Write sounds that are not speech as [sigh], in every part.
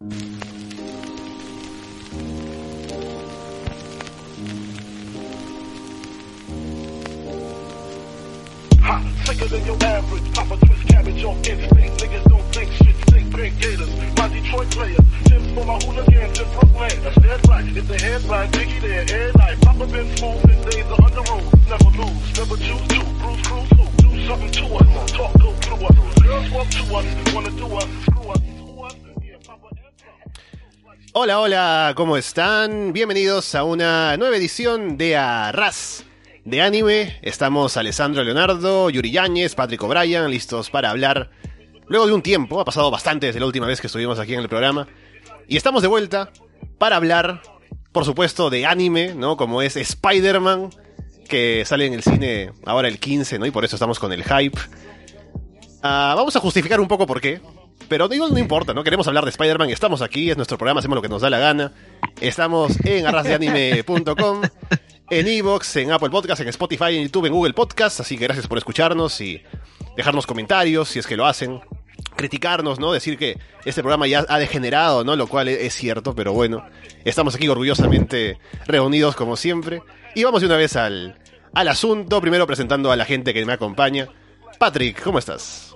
Hot, sicker than your average. Papa twist cabbage on instinct. Niggas don't think shit. Think pink gators. My Detroit players. Tips for my hooligans in Brooklyn. That's dead right. If the headline, Biggie there, air night. Papa been smooth in days of under rules. Never lose. Never choose to. Bruce Cruz who? Do something to us. Talk go through us. Girls walk to us. Wanna do us. Hola, hola, ¿cómo están? Bienvenidos a una nueva edición de Arras de anime. Estamos Alessandro Leonardo, Yuri Yáñez, Patrick O'Brien, listos para hablar. Luego de un tiempo, ha pasado bastante desde la última vez que estuvimos aquí en el programa. Y estamos de vuelta para hablar, por supuesto, de anime, ¿no? Como es Spider-Man, que sale en el cine ahora el 15, ¿no? Y por eso estamos con el hype. Ah, vamos a justificar un poco por qué. Pero digo, no importa, ¿no? Queremos hablar de Spider-Man, estamos aquí, es nuestro programa, hacemos lo que nos da la gana. Estamos en arrasdeanime.com, en Evox, en Apple Podcast, en Spotify, en YouTube, en Google Podcast. Así que gracias por escucharnos y dejarnos comentarios si es que lo hacen. Criticarnos, ¿no? Decir que este programa ya ha degenerado, ¿no? Lo cual es, cierto, pero bueno. Estamos aquí orgullosamente reunidos como siempre. Y vamos de una vez al, al asunto, primero presentando a la gente que me acompaña. Patrick, ¿cómo estás?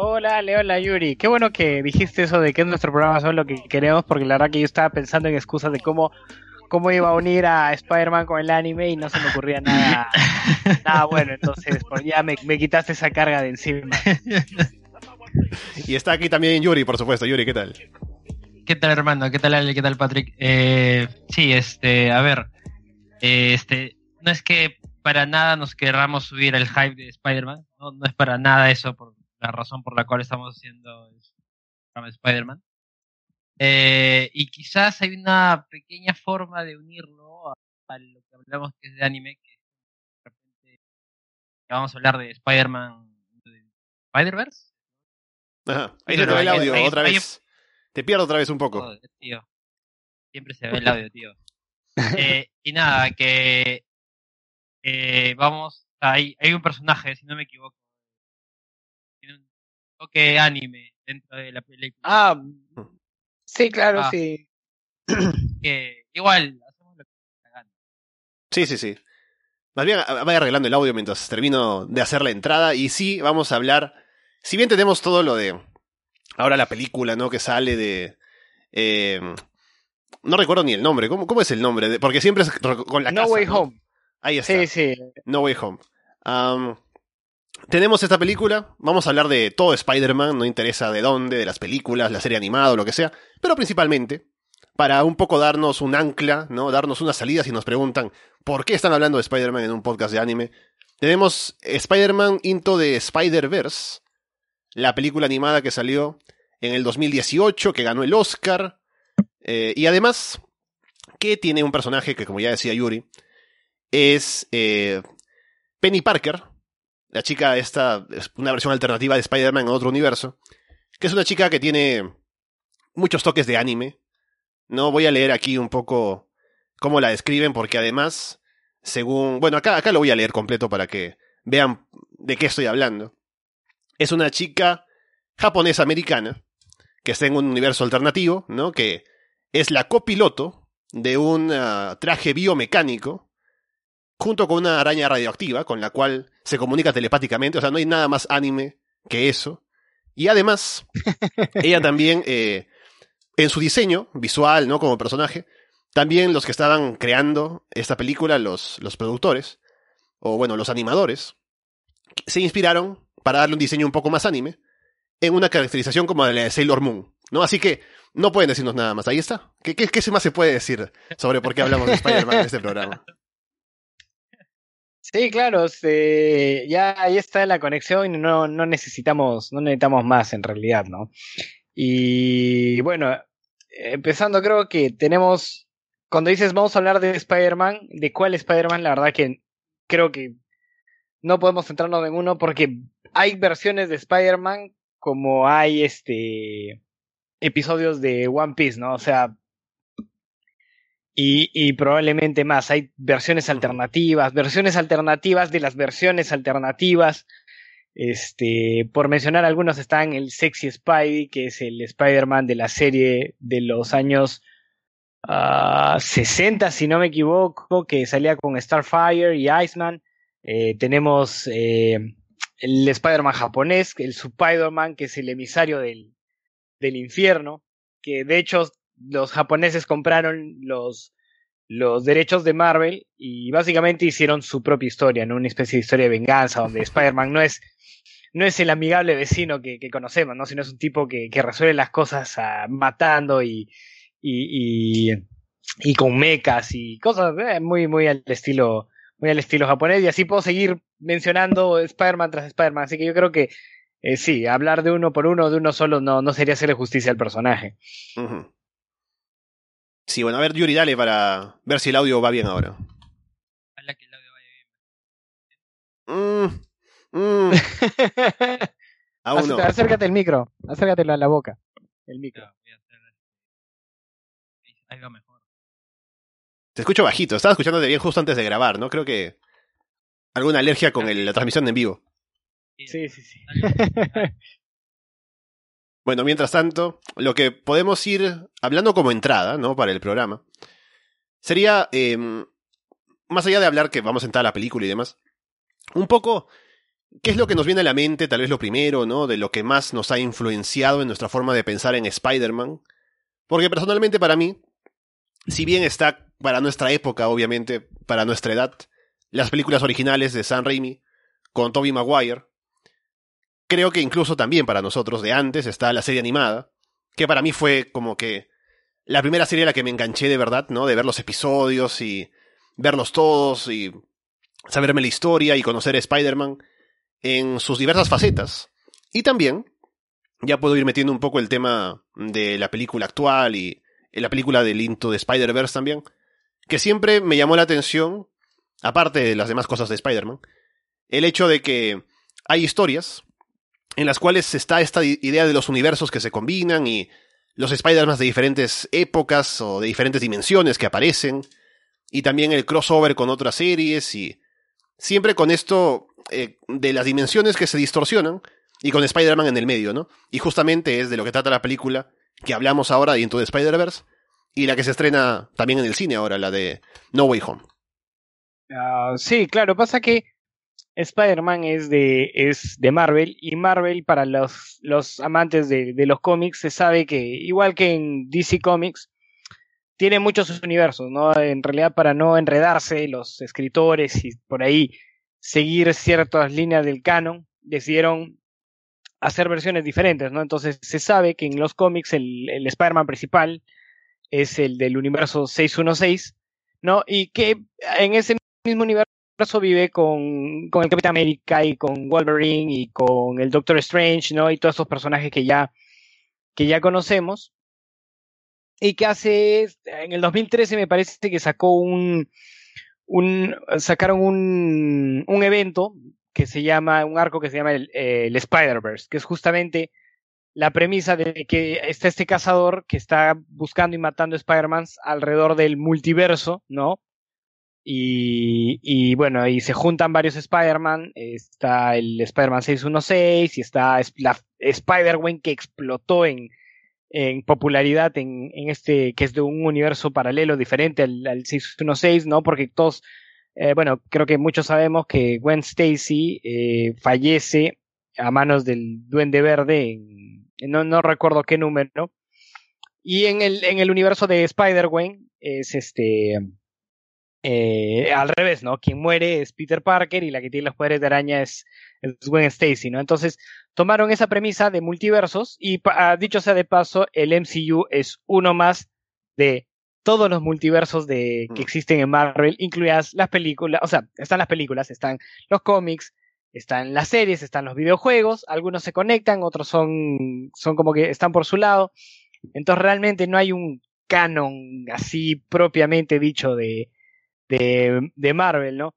Hola, Ale, hola Yuri. Qué bueno que dijiste eso de que es nuestro programa solo lo que queremos, porque la verdad que yo estaba pensando en excusas de cómo, cómo iba a unir a Spider-Man con el anime y no se me ocurría nada, [laughs] nada bueno. Entonces, pues ya me, me quitaste esa carga de encima. Y está aquí también Yuri, por supuesto. Yuri, ¿qué tal? ¿Qué tal, hermano? ¿Qué tal, Ale? ¿Qué tal, Patrick? Eh, sí, este, a ver, eh, este, no es que para nada nos querramos subir el hype de Spider-Man, no, no es para nada eso por la razón por la cual estamos haciendo el programa de Spider-Man. Eh, y quizás hay una pequeña forma de unirlo a, a lo que hablamos que es de anime, que de repente vamos a hablar de Spider-Man de Spider-Verse. Ajá. Ahí se te ve el audio hay- otra hay- vez. Te pierdo otra vez un poco. Joder, tío. Siempre se ve el audio, tío. [laughs] Eh, y nada, que eh, vamos, hay, hay un personaje, si no me equivoco, toque anime dentro de la película. Ah, sí, claro, Ah. sí. [clears throat] Que igual, hacemos lo que gana. Sí, sí, sí. Más bien, a- vaya arreglando el audio mientras termino de hacer la entrada. Y sí, vamos a hablar. Si bien tenemos todo lo de. Ahora la película, ¿no? Que sale de. eh, no recuerdo ni el nombre. ¿Cómo, cómo es el nombre? De- porque siempre es con la No casa, Way ¿no? Home. Ahí está. Sí, sí. No Way Home. Tenemos esta película. Vamos a hablar de todo Spider-Man. No interesa de dónde, de las películas, la serie animada o lo que sea. Pero principalmente para un poco darnos un ancla, ¿no? Darnos una salida si nos preguntan por qué están hablando de Spider-Man en un podcast de anime. Tenemos Spider-Man Into the Spider-Verse, la película animada que salió en el 2018, que ganó el Oscar. eh, y además, que tiene un personaje que, como ya decía Yuri, es eh, Penny Parker, la chica esta, es una versión alternativa de Spider-Man en otro universo, que es una chica que tiene muchos toques de anime. No voy a leer aquí un poco cómo la describen, porque además, según... Bueno, acá, acá lo voy a leer completo para que vean de qué estoy hablando. Es una chica japonesa americana que está en un universo alternativo, ¿no? Que es la copiloto de un ah, traje biomecánico junto con una araña radioactiva con la cual se comunica telepáticamente. O sea, no hay nada más anime que eso. Y además, [laughs] ella también, eh, en su diseño visual, ¿no? Como personaje, también los que estaban creando esta película, los, los productores, o bueno, los animadores, se inspiraron para darle un diseño un poco más anime en una caracterización como la de Sailor Moon, ¿no? Así que no pueden decirnos nada más. Ahí está. ¿Qué, qué, qué más se puede decir sobre por qué hablamos de Spider-Man en este programa? [laughs] Sí, claro, ya ahí está la conexión y no, no necesitamos, no necesitamos más en realidad, ¿no? Y bueno, empezando creo que tenemos, cuando dices vamos a hablar de Spider-Man, ¿de cuál Spider-Man? La verdad que creo que no podemos centrarnos en uno porque hay versiones de Spider-Man como hay este episodios de One Piece, ¿no? O sea, y, y probablemente más. Hay versiones alternativas, versiones alternativas de las versiones alternativas. Este, por mencionar algunos están el Sexy Spidey, que es el Spider-Man de la serie de los años 60, si no me equivoco, que salía con Starfire y Iceman. Eh, tenemos eh, el Spider-Man japonés, el Spider-Man, que es el emisario del, del infierno, que de hecho los japoneses compraron los, los derechos de Marvel y básicamente hicieron su propia historia, ¿no? Una especie de historia de venganza, donde [laughs] Spider-Man no es, no es el amigable vecino que, que, conocemos, ¿no? Sino es un tipo que, que resuelve las cosas uh, matando y, y, y, y, con mechas y cosas eh, muy, muy al estilo, muy al estilo japonés. Y así puedo seguir mencionando Spider-Man tras Spider-Man. Así que yo creo que eh, sí, hablar de uno por uno, de uno solo, no, no sería hacerle justicia al personaje. Uh -huh. Sí, bueno, a ver, Yuri, dale para ver si el audio va bien ahora. Ojalá que el audio vaya bien. Mm, mm. [laughs] Aún no. Acércate el micro, acércate a la boca. El micro. No, voy a hacer... Ahí va mejor. Te escucho bajito, estaba escuchándote bien justo antes de grabar, ¿no? Creo que alguna alergia con el, la transmisión en vivo. Sí, sí, sí. [laughs] Bueno, mientras tanto, lo que podemos ir hablando como entrada, ¿no? Para el programa, sería, eh, más allá de hablar que vamos a entrar a la película y demás, un poco, ¿qué es lo que nos viene a la mente, tal vez lo primero, ¿no? De lo que más nos ha influenciado en nuestra forma de pensar en Spider-Man. Porque personalmente para mí, si bien está para nuestra época, obviamente, para nuestra edad, las películas originales de Sam Raimi, con Tobey Maguire, creo que incluso también para nosotros de antes está la serie animada, que para mí fue como que la primera serie a la que me enganché de verdad, ¿no? De ver los episodios y verlos todos y saberme la historia y conocer a Spider-Man en sus diversas facetas. Y también, ya puedo ir metiendo un poco el tema de la película actual y la película del Into de Spider-Verse también, que siempre me llamó la atención, aparte de las demás cosas de Spider-Man, el hecho de que hay historias en las cuales está esta idea de los universos que se combinan y los Spider-Man de diferentes épocas o de diferentes dimensiones que aparecen, y también el crossover con otras series, y siempre con esto eh, de las dimensiones que se distorsionan, y con Spider-Man en el medio, ¿no? Y justamente es de lo que trata la película que hablamos ahora de Into the Spider-Verse, y la que se estrena también en el cine ahora, la de No Way Home. Uh, sí, claro, pasa que Spider-Man es de, es de Marvel y Marvel para los, los amantes de, de, los cómics se sabe que igual que en DC Comics tiene muchos universos, ¿no? En realidad para no enredarse los escritores y por ahí seguir ciertas líneas del canon decidieron hacer versiones diferentes, ¿no? Entonces se sabe que en los cómics el, el Spider-Man principal es el del universo 616, ¿no? Y que en ese mismo universo vive con, con el Capitán América y con Wolverine y con el Doctor Strange, ¿no? Y todos esos personajes que ya, que ya conocemos. Y que hace, en el 2013 me parece que sacó un, un sacaron un, un evento que se llama, un arco que se llama el, el Spider-Verse, que es justamente la premisa de que está este cazador que está buscando y matando Spider-Mans alrededor del multiverso, ¿no? Y, y, bueno, y se juntan varios Spider-Man. Está el Spider-Man 616 y está la Spider-Gwen que explotó en, en popularidad en, en, este, que es de un universo paralelo diferente al, al 616, ¿no? Porque todos, eh, bueno, creo que muchos sabemos que Gwen Stacy eh, fallece a manos del Duende Verde no, no recuerdo qué número. Y en el, en el universo de Spider-Gwen es este eh, al revés, ¿no? Quien muere es Peter Parker y la que tiene los poderes de araña es, es Gwen Stacy, ¿no? Entonces, tomaron esa premisa de multiversos y, uh, dicho sea de paso, el MCU es uno más de todos los multiversos de, que existen en Marvel, incluidas las películas, o sea, están las películas, están los cómics, están las series, están los videojuegos, algunos se conectan, otros son, son como que están por su lado. Entonces, realmente no hay un canon así propiamente dicho de, de, de Marvel, ¿no?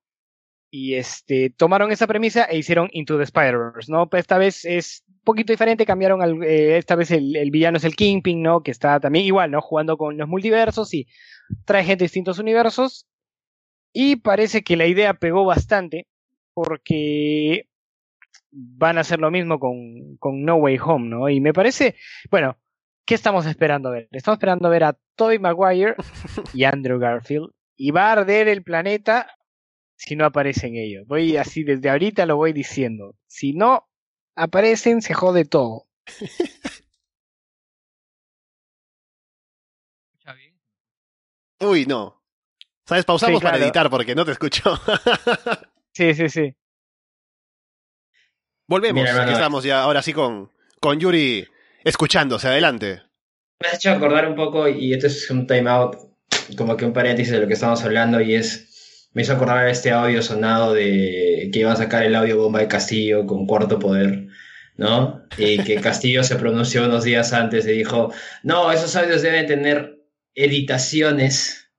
Y este, tomaron esa premisa e hicieron Into the Spider-Verse, ¿no? Pues esta vez es un poquito diferente, cambiaron, al, eh, esta vez el, el, villano es el Kingpin, ¿no? Que está también igual, ¿no? Jugando con los multiversos y trae gente de distintos universos. Y parece que la idea pegó bastante, porque van a hacer lo mismo con, con No Way Home, ¿no? Y me parece, bueno, ¿qué estamos esperando a ver? Estamos esperando a ver a Tobey Maguire y Andrew Garfield y va a arder el planeta si no aparecen ellos. Voy así desde ahorita lo voy diciendo. Si no aparecen, se jode todo. ¿Escucha bien? Uy, no. ¿Sabes? Pausamos Sí, para editar porque no te escucho. [laughs] Sí, sí, sí. Volvemos. Mira, Aquí estamos ya ahora sí con, con Yuri escuchándose. Adelante. Me has hecho acordar un poco, y esto es un time out, como que un paréntesis de lo que estamos hablando, y es, me hizo acordar este audio sonado de que iba a sacar el audio bomba de Castillo con cuarto poder, ¿no? Y que [laughs] Castillo se pronunció unos días antes y dijo, no, esos audios deben tener editaciones.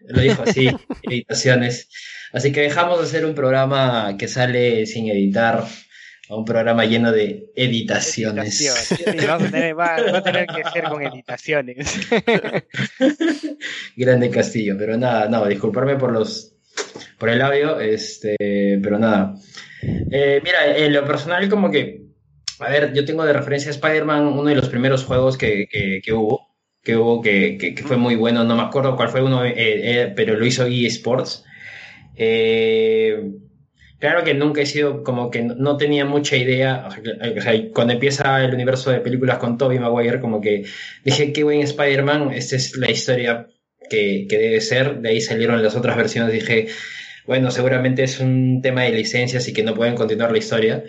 Lo dijo así, [laughs] editaciones. Así que dejamos de hacer un programa que sale sin editar a un programa lleno de editaciones. Vamos a tener- va, va a tener que ser con editaciones. [laughs] Grande Castillo, pero nada, no, disculparme por los por el audio, este, pero nada. Eh, mira, en lo personal como que, a ver, yo tengo de referencia a Spider-Man uno de los primeros juegos que, que, que hubo, que hubo que, que, fue muy bueno, no me acuerdo cuál fue uno, eh, eh, pero lo hizo EA Sports. Eh, claro que nunca he sido como que no, tenía mucha idea, o sea, cuando empieza el universo de películas con Tobey Maguire, como que dije, qué buen Spider-Man, esta es la historia que, que debe ser, de ahí salieron las otras versiones, dije, bueno, seguramente es un tema de licencias y que no pueden continuar la historia.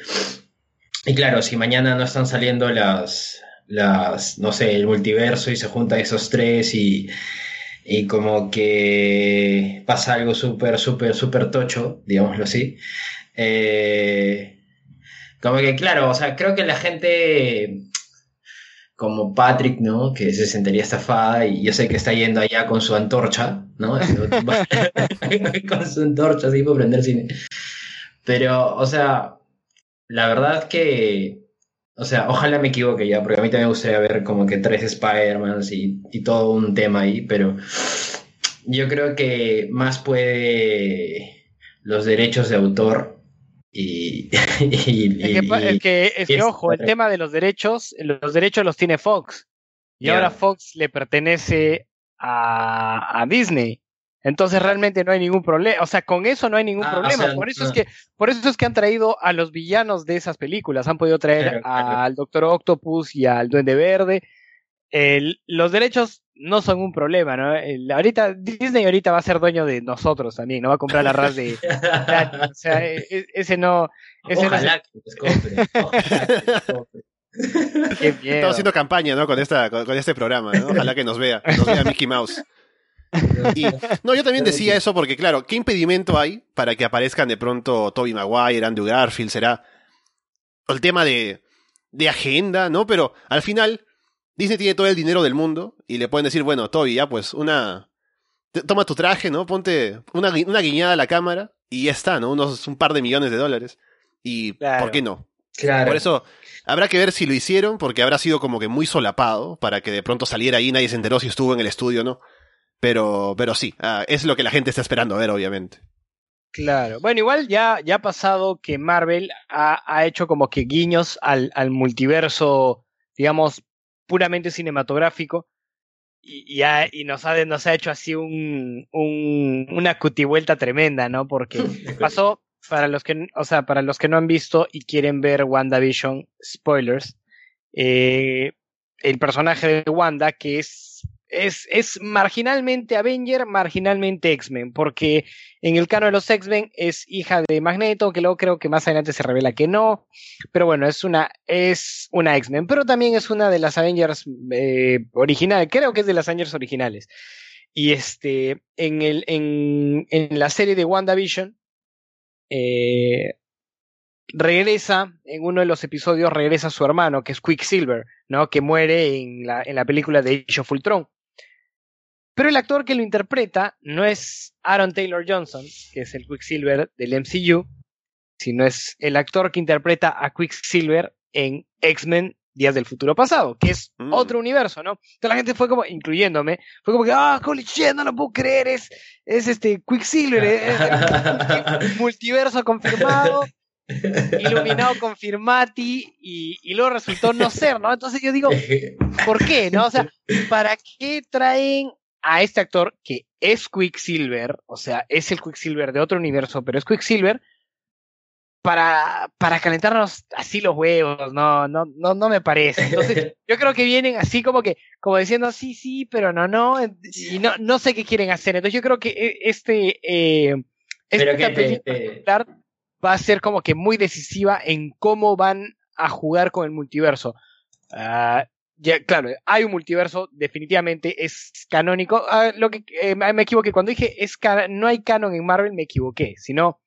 Y claro, si mañana no están saliendo las, las no sé, el multiverso y se juntan esos tres y, y como que pasa algo súper, súper, súper tocho, digámoslo así. Eh, como que claro, o sea, creo que la gente como Patrick, ¿no? Que se sentiría estafada y yo sé que está yendo allá con su antorcha, ¿no? [laughs] con su antorcha, así para prender cine. Pero, o sea, la verdad que, o sea, ojalá me equivoque ya, porque a mí también me gustaría ver como que tres Spider-Mans y, y todo un tema ahí, pero yo creo que más puede los derechos de autor y... [laughs] y- Es que, pa- y- es que, es que, y- ojo, el tema de los derechos, los derechos los tiene Fox. Y ahora Fox le pertenece a, a Disney. Entonces realmente no hay ningún problema. O sea, con eso no hay ningún Ah, o problema. sea, por eso no. es que, por eso es que han traído a los villanos de esas películas. Han podido traer Claro, claro. al Doctor Octopus y al Duende Verde. El- los derechos no son un problema, ¿no? El- ahorita, Disney ahorita va a ser dueño de nosotros también, no va a comprar la raz de, o sea, e- e- ese no, ese no Ojalá que los compre. Ojalá que los compre. Qué miedo. Estamos haciendo campaña, ¿no? Con, esta, con, con este programa, ¿no? Ojalá que nos vea, nos vea Mickey Mouse. Y, [laughs] no, yo también decía eso porque, claro, ¿qué impedimento hay para que aparezcan de pronto Toby Maguire, Andrew Garfield? Será el tema de, de agenda, ¿no? Pero al final, Disney tiene todo el dinero del mundo y le pueden decir, bueno, Toby, ya pues una... Toma tu traje, ¿no? Ponte una, una guiñada a la cámara y ya está, ¿no? Unos un par de millones de dólares. Y Claro. ¿por qué no? Claro. Por eso habrá que ver si lo hicieron, porque habrá sido como que muy solapado para que de pronto saliera ahí, nadie se enteró si estuvo en el estudio o no. Pero, pero sí, ah, es lo que la gente está esperando ver, obviamente. Claro. Bueno, igual ya, ya ha pasado que Marvel ha, ha hecho como que guiños al, al multiverso, digamos, puramente cinematográfico. Y, y, ha- y nos, ha, nos ha hecho así un, un, una cutivuelta tremenda, ¿no? Porque [laughs] pasó, para los que, o sea, para los que no han visto y quieren ver WandaVision, spoilers, eh, el personaje de Wanda, que es, es, es marginalmente Avenger, marginalmente X-Men, porque en el canon de los X-Men es hija de Magneto, que luego creo que más adelante se revela que no, pero bueno, es una, es una X-Men, pero también es una de las Avengers eh, originales, creo que es de las Avengers originales. Y este, en, el, en, en la serie de WandaVision, eh, regresa, en uno de los episodios regresa su hermano, que es Quicksilver, ¿no? Que muere en la, en la película de Age of Ultron. Pero el actor que lo interpreta no es Aaron Taylor Johnson, que es el Quicksilver del MCU, sino es el actor que interpreta a Quicksilver en X-Men Días del Futuro Pasado, que es Mm. otro universo, ¿no? Entonces la gente fue como, incluyéndome, fue como que, ah, holy shit, no lo puedo creer, es, es este Quicksilver, es, es- multiverso confirmado. iluminado con Firmati y, y luego resultó no ser, ¿no? Entonces yo digo, [laughs] ¿por qué? ¿No? O sea, ¿para qué traen a este actor que es Quicksilver? O sea, es el Quicksilver de otro universo, pero es Quicksilver para, para calentarnos así los huevos, no, no, no, no me parece. Entonces, [laughs] yo creo que vienen así como que, como diciendo sí, sí, pero no, no, y no, no sé qué quieren hacer. Entonces yo creo que e, este, eh, esta que película te- va a ser como que muy decisiva en cómo van a jugar con el multiverso. Ah, ya, claro, hay un multiverso, definitivamente es canónico. Ah, lo que eh, me equivoqué, cuando dije es no hay canon en Marvel, me equivoqué, sino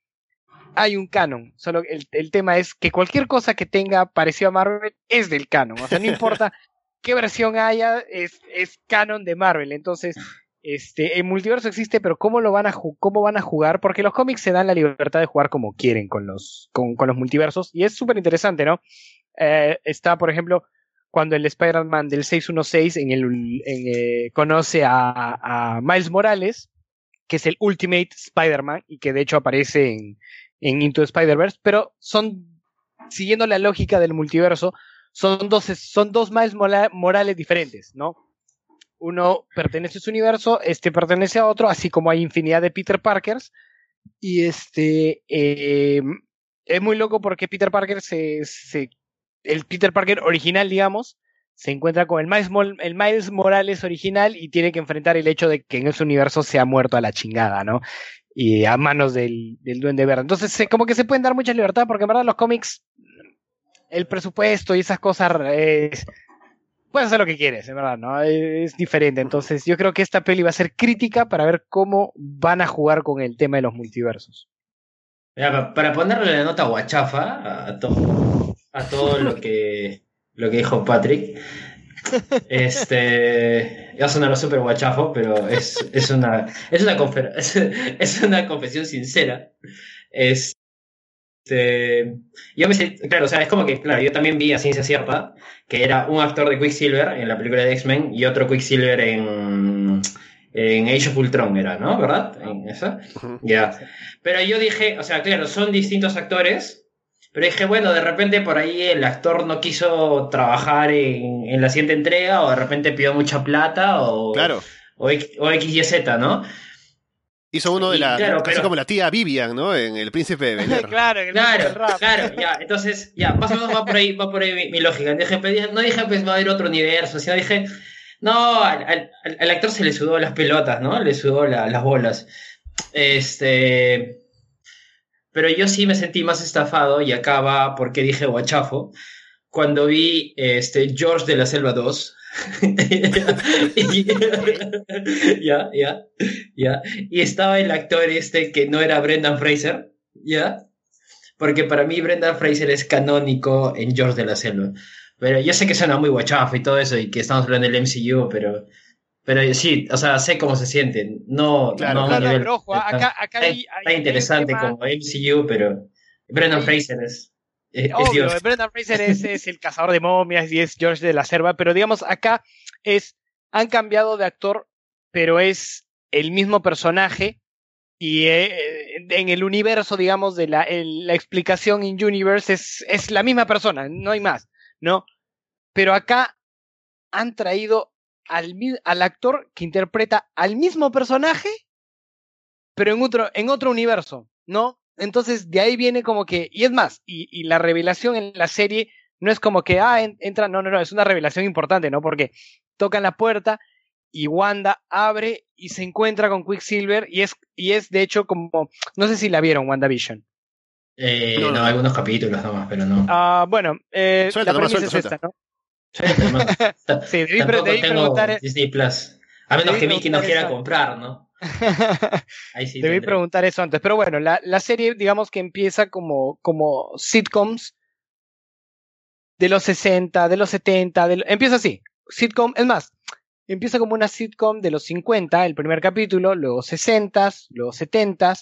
hay un canon. Solo el, el tema es que cualquier cosa que tenga parecido a Marvel es del canon. O sea, no importa [laughs] qué versión haya, es, es canon de Marvel. Entonces, este, el multiverso existe, pero ¿cómo lo van a, cómo van a jugar? Porque los cómics se dan la libertad de jugar como quieren con los, con, con los multiversos. Y es súper interesante, ¿no? Eh, está, por ejemplo, cuando el Spider-Man del 616 en el, en, eh, conoce a, Miles Morales, que es el Ultimate Spider-Man, y que de hecho aparece en, Into Spider-Verse, pero son, siguiendo la lógica del multiverso, son dos, son dos Miles Morales diferentes, ¿no? Uno pertenece a su universo, este pertenece a otro, así como hay infinidad de Peter Parkers. Y este eh, es muy loco porque Peter Parker se- el Peter Parker original, digamos, se encuentra con el Miles, Morales original y tiene que enfrentar el hecho de que en ese universo se ha muerto a la chingada, ¿no? Y a manos del, Duende Verde. Entonces, como que se pueden dar mucha libertad porque en verdad los cómics, el presupuesto y esas cosas es, puedes hacer lo que quieres, en verdad, ¿no? Es diferente. Entonces, yo creo que esta peli va a ser crítica para ver cómo van a jugar con el tema de los multiversos. Para ponerle la nota guachafa a todo, a todo lo que, lo que dijo Patrick, este, va a sonar súper guachafo, pero es, es, una, es, una confer- es, es una confesión sincera. Este, yo me sent- claro, o sea, es como que, claro, yo también vi a ciencia cierta que era un actor de Quicksilver en la película de X-Men y otro Quicksilver en, en Age of Ultron, era, ¿no? ¿Verdad? En esa. Ya. Pero yo dije, o sea, claro, son distintos actores, pero dije, bueno, de repente por ahí el actor no quiso trabajar en, en la siguiente entrega, o de repente pidió mucha plata, o, Claro. o, X, o X, Y, Z, ¿no? Hizo uno de Y la. claro, casi pero- como la tía Vivian, ¿no? En El Príncipe de Bel Air. [laughs] claro, el Claro, claro, ya, entonces, ya, más o menos va por ahí, va por ahí mi, mi lógica. Dije, pues, no dije, pues va a haber otro universo, sino dije, no, al, al- al- al actor se le sudó las pelotas, ¿no? Le sudó la- las bolas. Este. Pero yo sí me sentí más estafado, y acá va porque dije guachafo, cuando vi este, George de la Selva 2. [laughs] [laughs] ya, ya, ya. Y estaba el actor este que no era Brendan Fraser, ¿ya? Porque para mí Brendan Fraser es canónico en George de la Selva. Pero yo sé que suena muy guachafo y todo eso, y que estamos hablando del MCU, pero, pero sí, o sea, sé cómo se sienten. No, Claro, no Claro, nivel pero ojo, tan- acá, acá tan- hay, hay- tan hay un interesante tema- como MCU, pero Brendan Hay- Fraser es, es, es Obvio, Dios. Brendan Fraser es, es el cazador de momias y es George de la Selva, pero digamos, acá es, han cambiado de actor, pero es el mismo personaje y eh, en el universo, digamos, de la, el- la explicación in universe es, es la misma persona, no hay más, ¿no? Pero acá han traído al, al actor que interpreta al mismo personaje, pero en otro, en otro universo, ¿no? Entonces de ahí viene como que, y es más, y, y la revelación en la serie no es como que, ah, en- entra, no, no, no, es una revelación importante, ¿no? Porque tocan la puerta y Wanda abre y se encuentra con Quicksilver y es, y es de hecho como, no sé si la vieron, WandaVision. Eh, No, no, no. algunos capítulos nomás, pero no. Ah, bueno, eh, Suelta, la premisa suelta, es esta, ¿no? Sí, debí, [laughs] pre- Tampoco debí tengo preguntar, Disney Plus. A menos debí que Vicky no quiera eso. comprar, ¿no? [laughs] Ahí sí. Debí preguntar eso antes, pero bueno, la, la serie, digamos que empieza como, como sitcoms de los 60, de los 70, de lo- empieza así, sitcom, es más, empieza como una sitcom de los 50, el primer capítulo, luego 60, luego 70,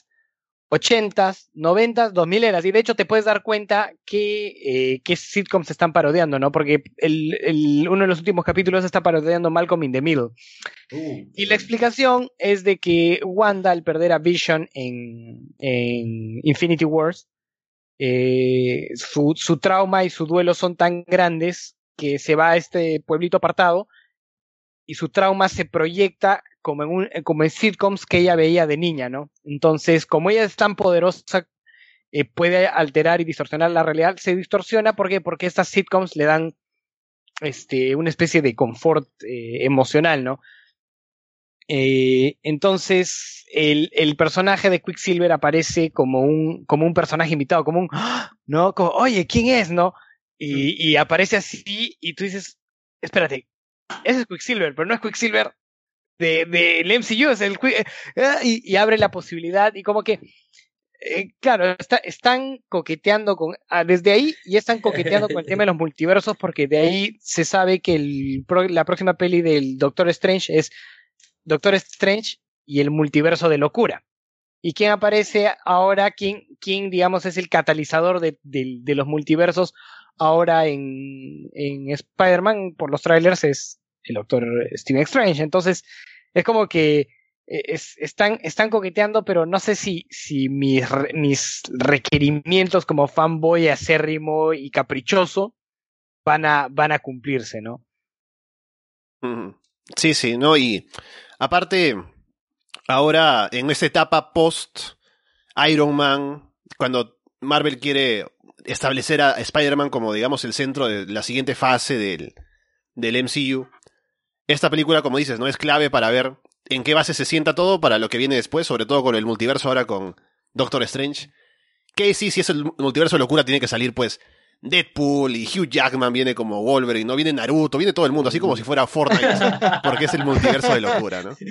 80, 90, 2000 eras, y de hecho te puedes dar cuenta que, eh, qué sitcoms se están parodiando, ¿no? Porque el, el- uno de los últimos capítulos está parodiando Malcolm in the Middle. Uh, Y la explicación es de que Wanda, al perder a Vision en, en Infinity Wars, eh, su, su trauma y su duelo son tan grandes que se va a este pueblito apartado y su trauma se proyecta como en, un, como en sitcoms que ella veía de niña, ¿no? Entonces, como ella es tan poderosa, eh, puede alterar y distorsionar la realidad, se distorsiona, ¿por qué? Porque estas sitcoms le dan este, una especie de confort eh, emocional, ¿no? Eh, entonces, el, el, personaje de Quicksilver aparece como un, como un personaje invitado, como un, ¿no? Como, oye, ¿quién es, no? Y, y aparece así, y tú dices, espérate, ese es Quicksilver, pero no es Quicksilver del de, de MCU, es el eh, y, y, abre la posibilidad, y como que, eh, claro, está, están coqueteando con, ah, desde ahí, y están coqueteando con el tema de los multiversos, porque de ahí se sabe que el, la próxima peli del Doctor Strange es Doctor Strange y el multiverso de locura. ¿Y quién aparece ahora? ¿Quién, quién digamos, es el catalizador de, de, de los multiversos ahora en, en Spider-Man por los trailers? Es el Doctor Stephen Strange. Entonces, es como que eh, es, están, están coqueteando, pero no sé si, si mis, mis requerimientos como fanboy acérrimo y caprichoso van a, van a cumplirse, ¿no? Sí, sí, ¿no? Y Aparte, ahora en esta etapa post Iron Man, cuando Marvel quiere establecer a Spider-Man como, digamos, el centro de la siguiente fase del, del MCU, esta película, como dices, no es clave para ver en qué base se sienta todo para lo que viene después, sobre todo con el multiverso ahora con Doctor Strange. Que sí, si es el multiverso de locura, tiene que salir pues Deadpool y Hugh Jackman viene como Wolverine, ¿no? Viene Naruto, viene todo el mundo, así como si fuera Fortnite, porque es el multiverso de locura, ¿no? [laughs]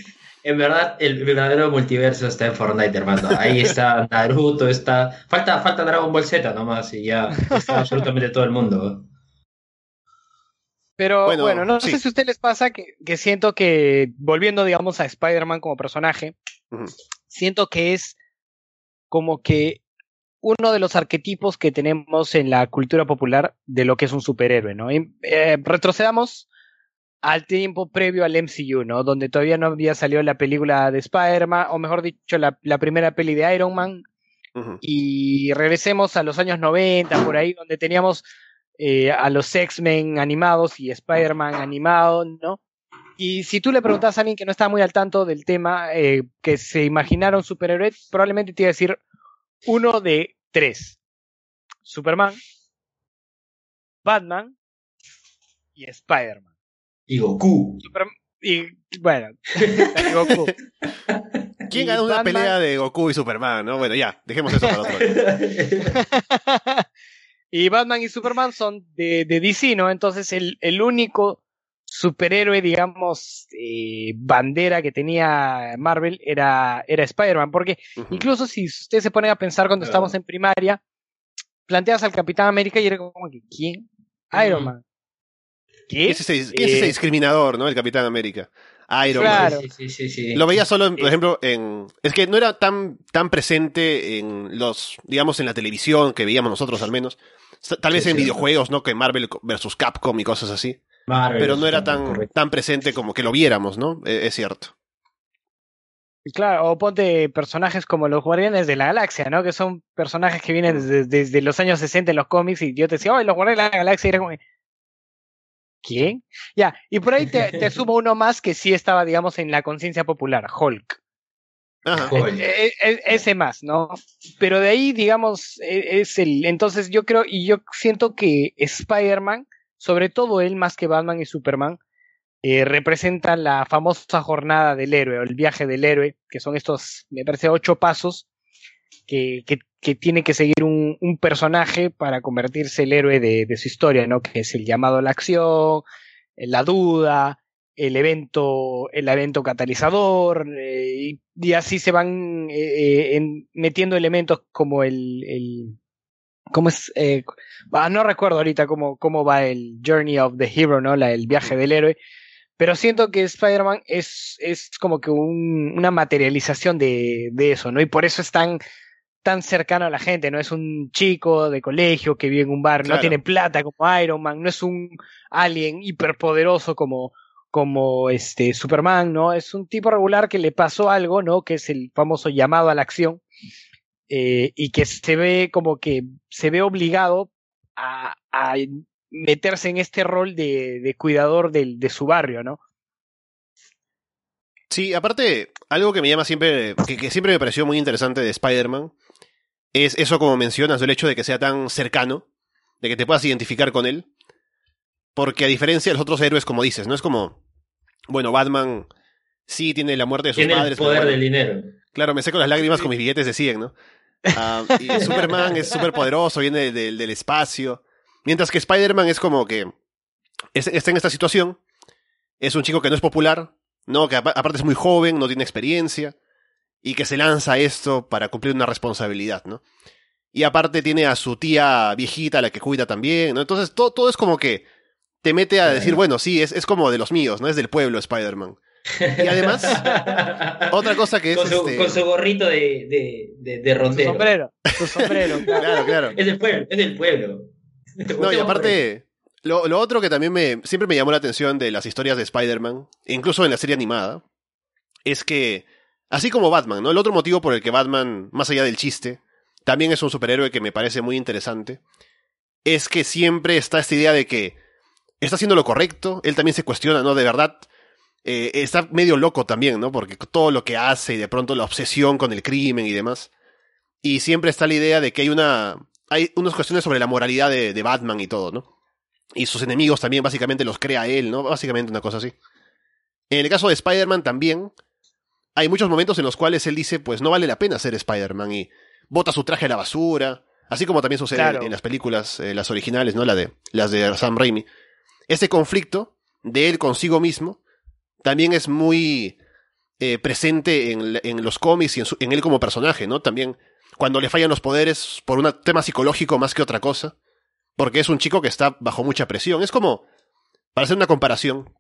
En verdad, el verdadero multiverso está en Fortnite, hermano. Ahí está Naruto, está... Falta, falta Dragon Ball Z nomás y ya está absolutamente todo el mundo. Pero bueno, bueno no, sí. sé si a ustedes les pasa que, que, siento que, volviendo, digamos, a Spider-Man como personaje, uh -huh. siento que es como que uno de los arquetipos que tenemos en la cultura popular de lo que es un superhéroe, ¿no? Y, eh, retrocedamos al tiempo previo al MCU, ¿no? Donde todavía no había salido la película de Spider-Man, o mejor dicho, la, la, primera peli de Iron Man. Uh -huh. Y regresemos a los años 90, por ahí, donde teníamos eh, a los X-Men animados y Spider-Man animado, ¿no? Y si tú le preguntas a alguien que no está muy al tanto del tema, eh, que se imaginaron superhéroes, probablemente te iba a decir uno de tres. Superman, Batman y Spider-Man. Y Goku. Super y bueno, [laughs] Goku. ¿Quién ganó una Batman... pelea de Goku y Superman? ¿no? Bueno, ya, dejemos eso para otro día. [laughs] [laughs] y Batman y Superman son de, de DC, ¿no? Entonces el, el único superhéroe, digamos, eh, bandera que tenía Marvel era, era Spider-Man, porque uh -huh. incluso si ustedes se ponen a pensar cuando claro. estábamos en primaria, planteas al Capitán América y era como que, ¿quién? Iron Man. ¿Qué? Es ese, ¿qué es ese discriminador, no? El Capitán América. Iron claro. Man. Sí, sí, sí, Lo veía solo, por ejemplo, en. Es que no era tan, tan presente en los. digamos, en la televisión que veíamos nosotros al menos. Tal vez en videojuegos, ¿no? Que Marvel versus Capcom y cosas así. Marvel, pero no era tan, tan presente como que lo viéramos, ¿no? Es, es, cierto. Claro, o ponte personajes como los Guardianes de la Galaxia, ¿no? Que son personajes que vienen desde, desde los años 60 en los cómics y yo te decía, oh, los Guardianes de la Galaxia, y era como, ¿quién? Ya, y por ahí te, te sumo uno más que sí estaba, digamos, en la conciencia popular, Hulk. Ajá. E, e, e, ese más, ¿no? Pero de ahí, digamos, es el. Entonces yo creo, y yo siento que Spider-Man sobre todo él más que Batman y Superman, eh, representa la famosa jornada del héroe o el viaje del héroe, que son estos, me parece, ocho pasos que, que, que tiene que seguir un, un, personaje para convertirse el héroe de, de, su historia, ¿no? Que es el llamado a la acción, la duda, el evento, el evento catalizador, eh, y, y, así se van eh, en, metiendo elementos como el, el ¿Cómo es? Eh, ah, no recuerdo ahorita cómo, cómo va el Journey of the Hero, ¿no? La, el viaje del héroe. Pero siento que Spider-Man es, es como que un, una materialización de, de eso, ¿no? Y por eso es tan, tan cercano a la gente, ¿no? Es un chico de colegio que vive en un bar, claro. no tiene plata como Iron Man, no es un alien hiperpoderoso como, como este Superman, ¿no? Es un tipo regular que le pasó algo, ¿no? Que es el famoso llamado a la acción eh, y que se ve como que se ve obligado a, meterse en este rol de, cuidador de su barrio, ¿no? Sí, aparte, algo que me llama siempre, que, que siempre me pareció muy interesante de Spider-Man, es eso como mencionas, del hecho de que sea tan cercano, de que te puedas identificar con él. Porque a diferencia de los otros héroes, como dices, no es como, bueno, Batman sí tiene la muerte de sus Tiene padres. el pero poder del dinero. Claro, me seco las lágrimas con mis billetes de 100, ¿no? Ah, y [laughs] Superman es súper poderoso, viene del- espacio. Mientras que Spider-Man es como que es- está en esta situación. Es un chico que no es popular, ¿no? Que apa- aparte es muy joven, no tiene experiencia. Y que se lanza a esto para cumplir una responsabilidad, ¿no? Y aparte tiene a su tía viejita, la que cuida también, ¿no? Entonces todo, todo es como que te mete a decir, bueno, sí, es, es como de los míos, ¿no? Es del pueblo Spider-Man. Y además, [laughs] otra cosa que es... con, su, este- con su gorrito de, de, de, de Su rondero. sombrero, su sombrero, [laughs] claro. Claro, claro. Es del pueblo, es del pueblo. No, y aparte, lo, lo otro que también me, siempre me llamó la atención de las historias de Spider-Man, incluso en la serie animada, es que, así como Batman, ¿no? El otro motivo por el que Batman, más allá del chiste, también es un superhéroe que me parece muy interesante, es que siempre está esta idea de que está haciendo lo correcto, él también se cuestiona, ¿no? De verdad, eh, está medio loco también, ¿no? Porque todo lo que hace y de pronto la obsesión con el crimen y demás. Y siempre está la idea de que hay una. Hay unas cuestiones sobre la moralidad de, de Batman y todo, ¿no? Y sus enemigos también básicamente los crea él, ¿no? Básicamente una cosa así. En el caso de Spider-Man también, hay muchos momentos en los cuales él dice, pues no vale la pena ser Spider-Man y bota su traje a la basura, así como también sucede Claro. en las películas, eh, las originales, ¿no? La de, las de Sam Raimi. Ese conflicto de él consigo mismo también es muy eh, presente en, en los cómics y en, su- en él como personaje, ¿no? También cuando le fallan los poderes por un tema psicológico más que otra cosa, porque es un chico que está bajo mucha presión. Es como, para hacer una comparación,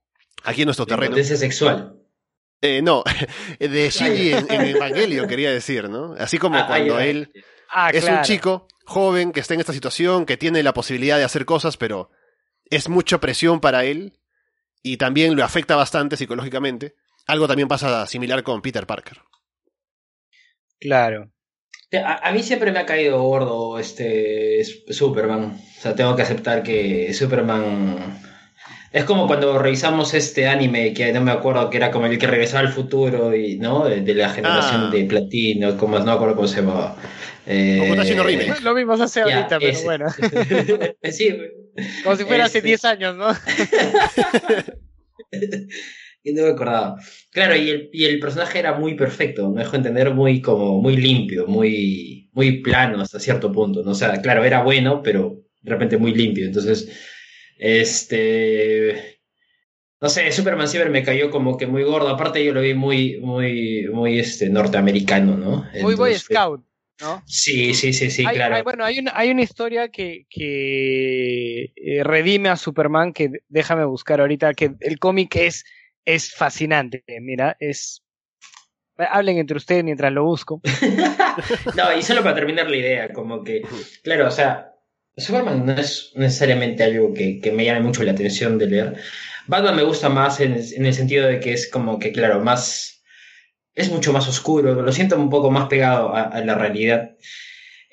aquí en nuestro terreno. Potencia sexual. Eh, no, [laughs] de Shinji en, en Evangelio quería decir, ¿no? Así como Ah, cuando él Ah, es claro. un chico joven que está en esta situación, que tiene la posibilidad de hacer cosas, pero es mucha presión para él y también lo afecta bastante psicológicamente. Algo también pasa similar con Peter Parker. Claro. A, a mí siempre me ha caído gordo este Superman. O sea, tengo que aceptar que Superman. Es como cuando revisamos este anime que no me acuerdo que era como el que regresaba al futuro y no de, de la generación Ah. de platino, como no me acuerdo cómo se llamaba. Eh. Lo mismo se hace ahorita, pero ese. bueno. [laughs] sí, Como si fuera hace Ese. 10 años, ¿no? [laughs] y no me acordaba. Claro, y el, y el personaje era muy perfecto, me dejó entender muy como muy limpio, muy, muy plano hasta cierto punto. ¿no? O sea, claro, era bueno, pero de repente muy limpio. Entonces, este. No sé, Superman siempre me cayó como que muy gordo. Aparte, yo lo vi muy, muy, muy este, norteamericano, ¿no? Muy Boy Entonces, Scout, ¿no? Sí, sí, sí, sí, Hay- claro. hay- bueno, hay una, hay una historia que, que eh, redime a Superman que déjame buscar ahorita, que el cómic es, es fascinante. Mira, es... Hablen entre ustedes mientras lo busco. [laughs] No, y solo para terminar la idea, como que, claro, o sea, Superman no es necesariamente algo que, que me llame mucho la atención de leer. Batman me gusta más en, en el sentido de que es como que, claro, más, es mucho más oscuro, lo siento un poco más pegado a, a la realidad.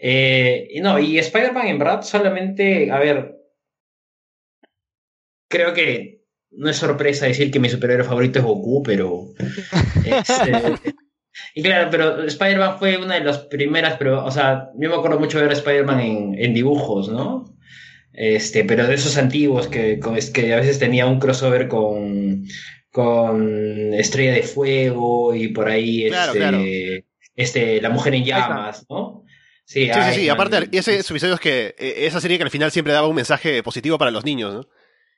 Eh, y no, y Spider-Man en verdad solamente, a ver, creo que no es sorpresa decir que mi superhéroe favorito es Goku, pero... este, [laughs] y claro, pero Spider-Man fue una de las primeras, pero, o sea, yo me acuerdo mucho de ver a Spider-Man en, en dibujos, ¿no? Este, pero de esos antiguos que, que a veces tenía un crossover con, con Estrella de Fuego y por ahí, Claro, este, claro. este, La Mujer en. Llamas, ¿no? Sí, Sí, sí, sí. Aparte, ese episodio es que eh, esa serie que al final siempre daba un mensaje positivo para los niños, ¿no?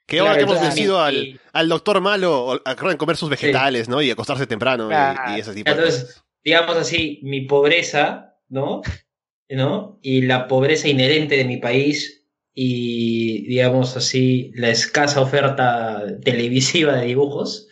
Que Claro, ahora que hemos vencido al, al doctor malo, acuerdan comer sus vegetales, ¿no? Y acostarse temprano y- y, ese tipo de Entonces, digamos así, mi pobreza, ¿no? ¿no? Y la pobreza inherente de mi país y, digamos así, la escasa oferta televisiva de dibujos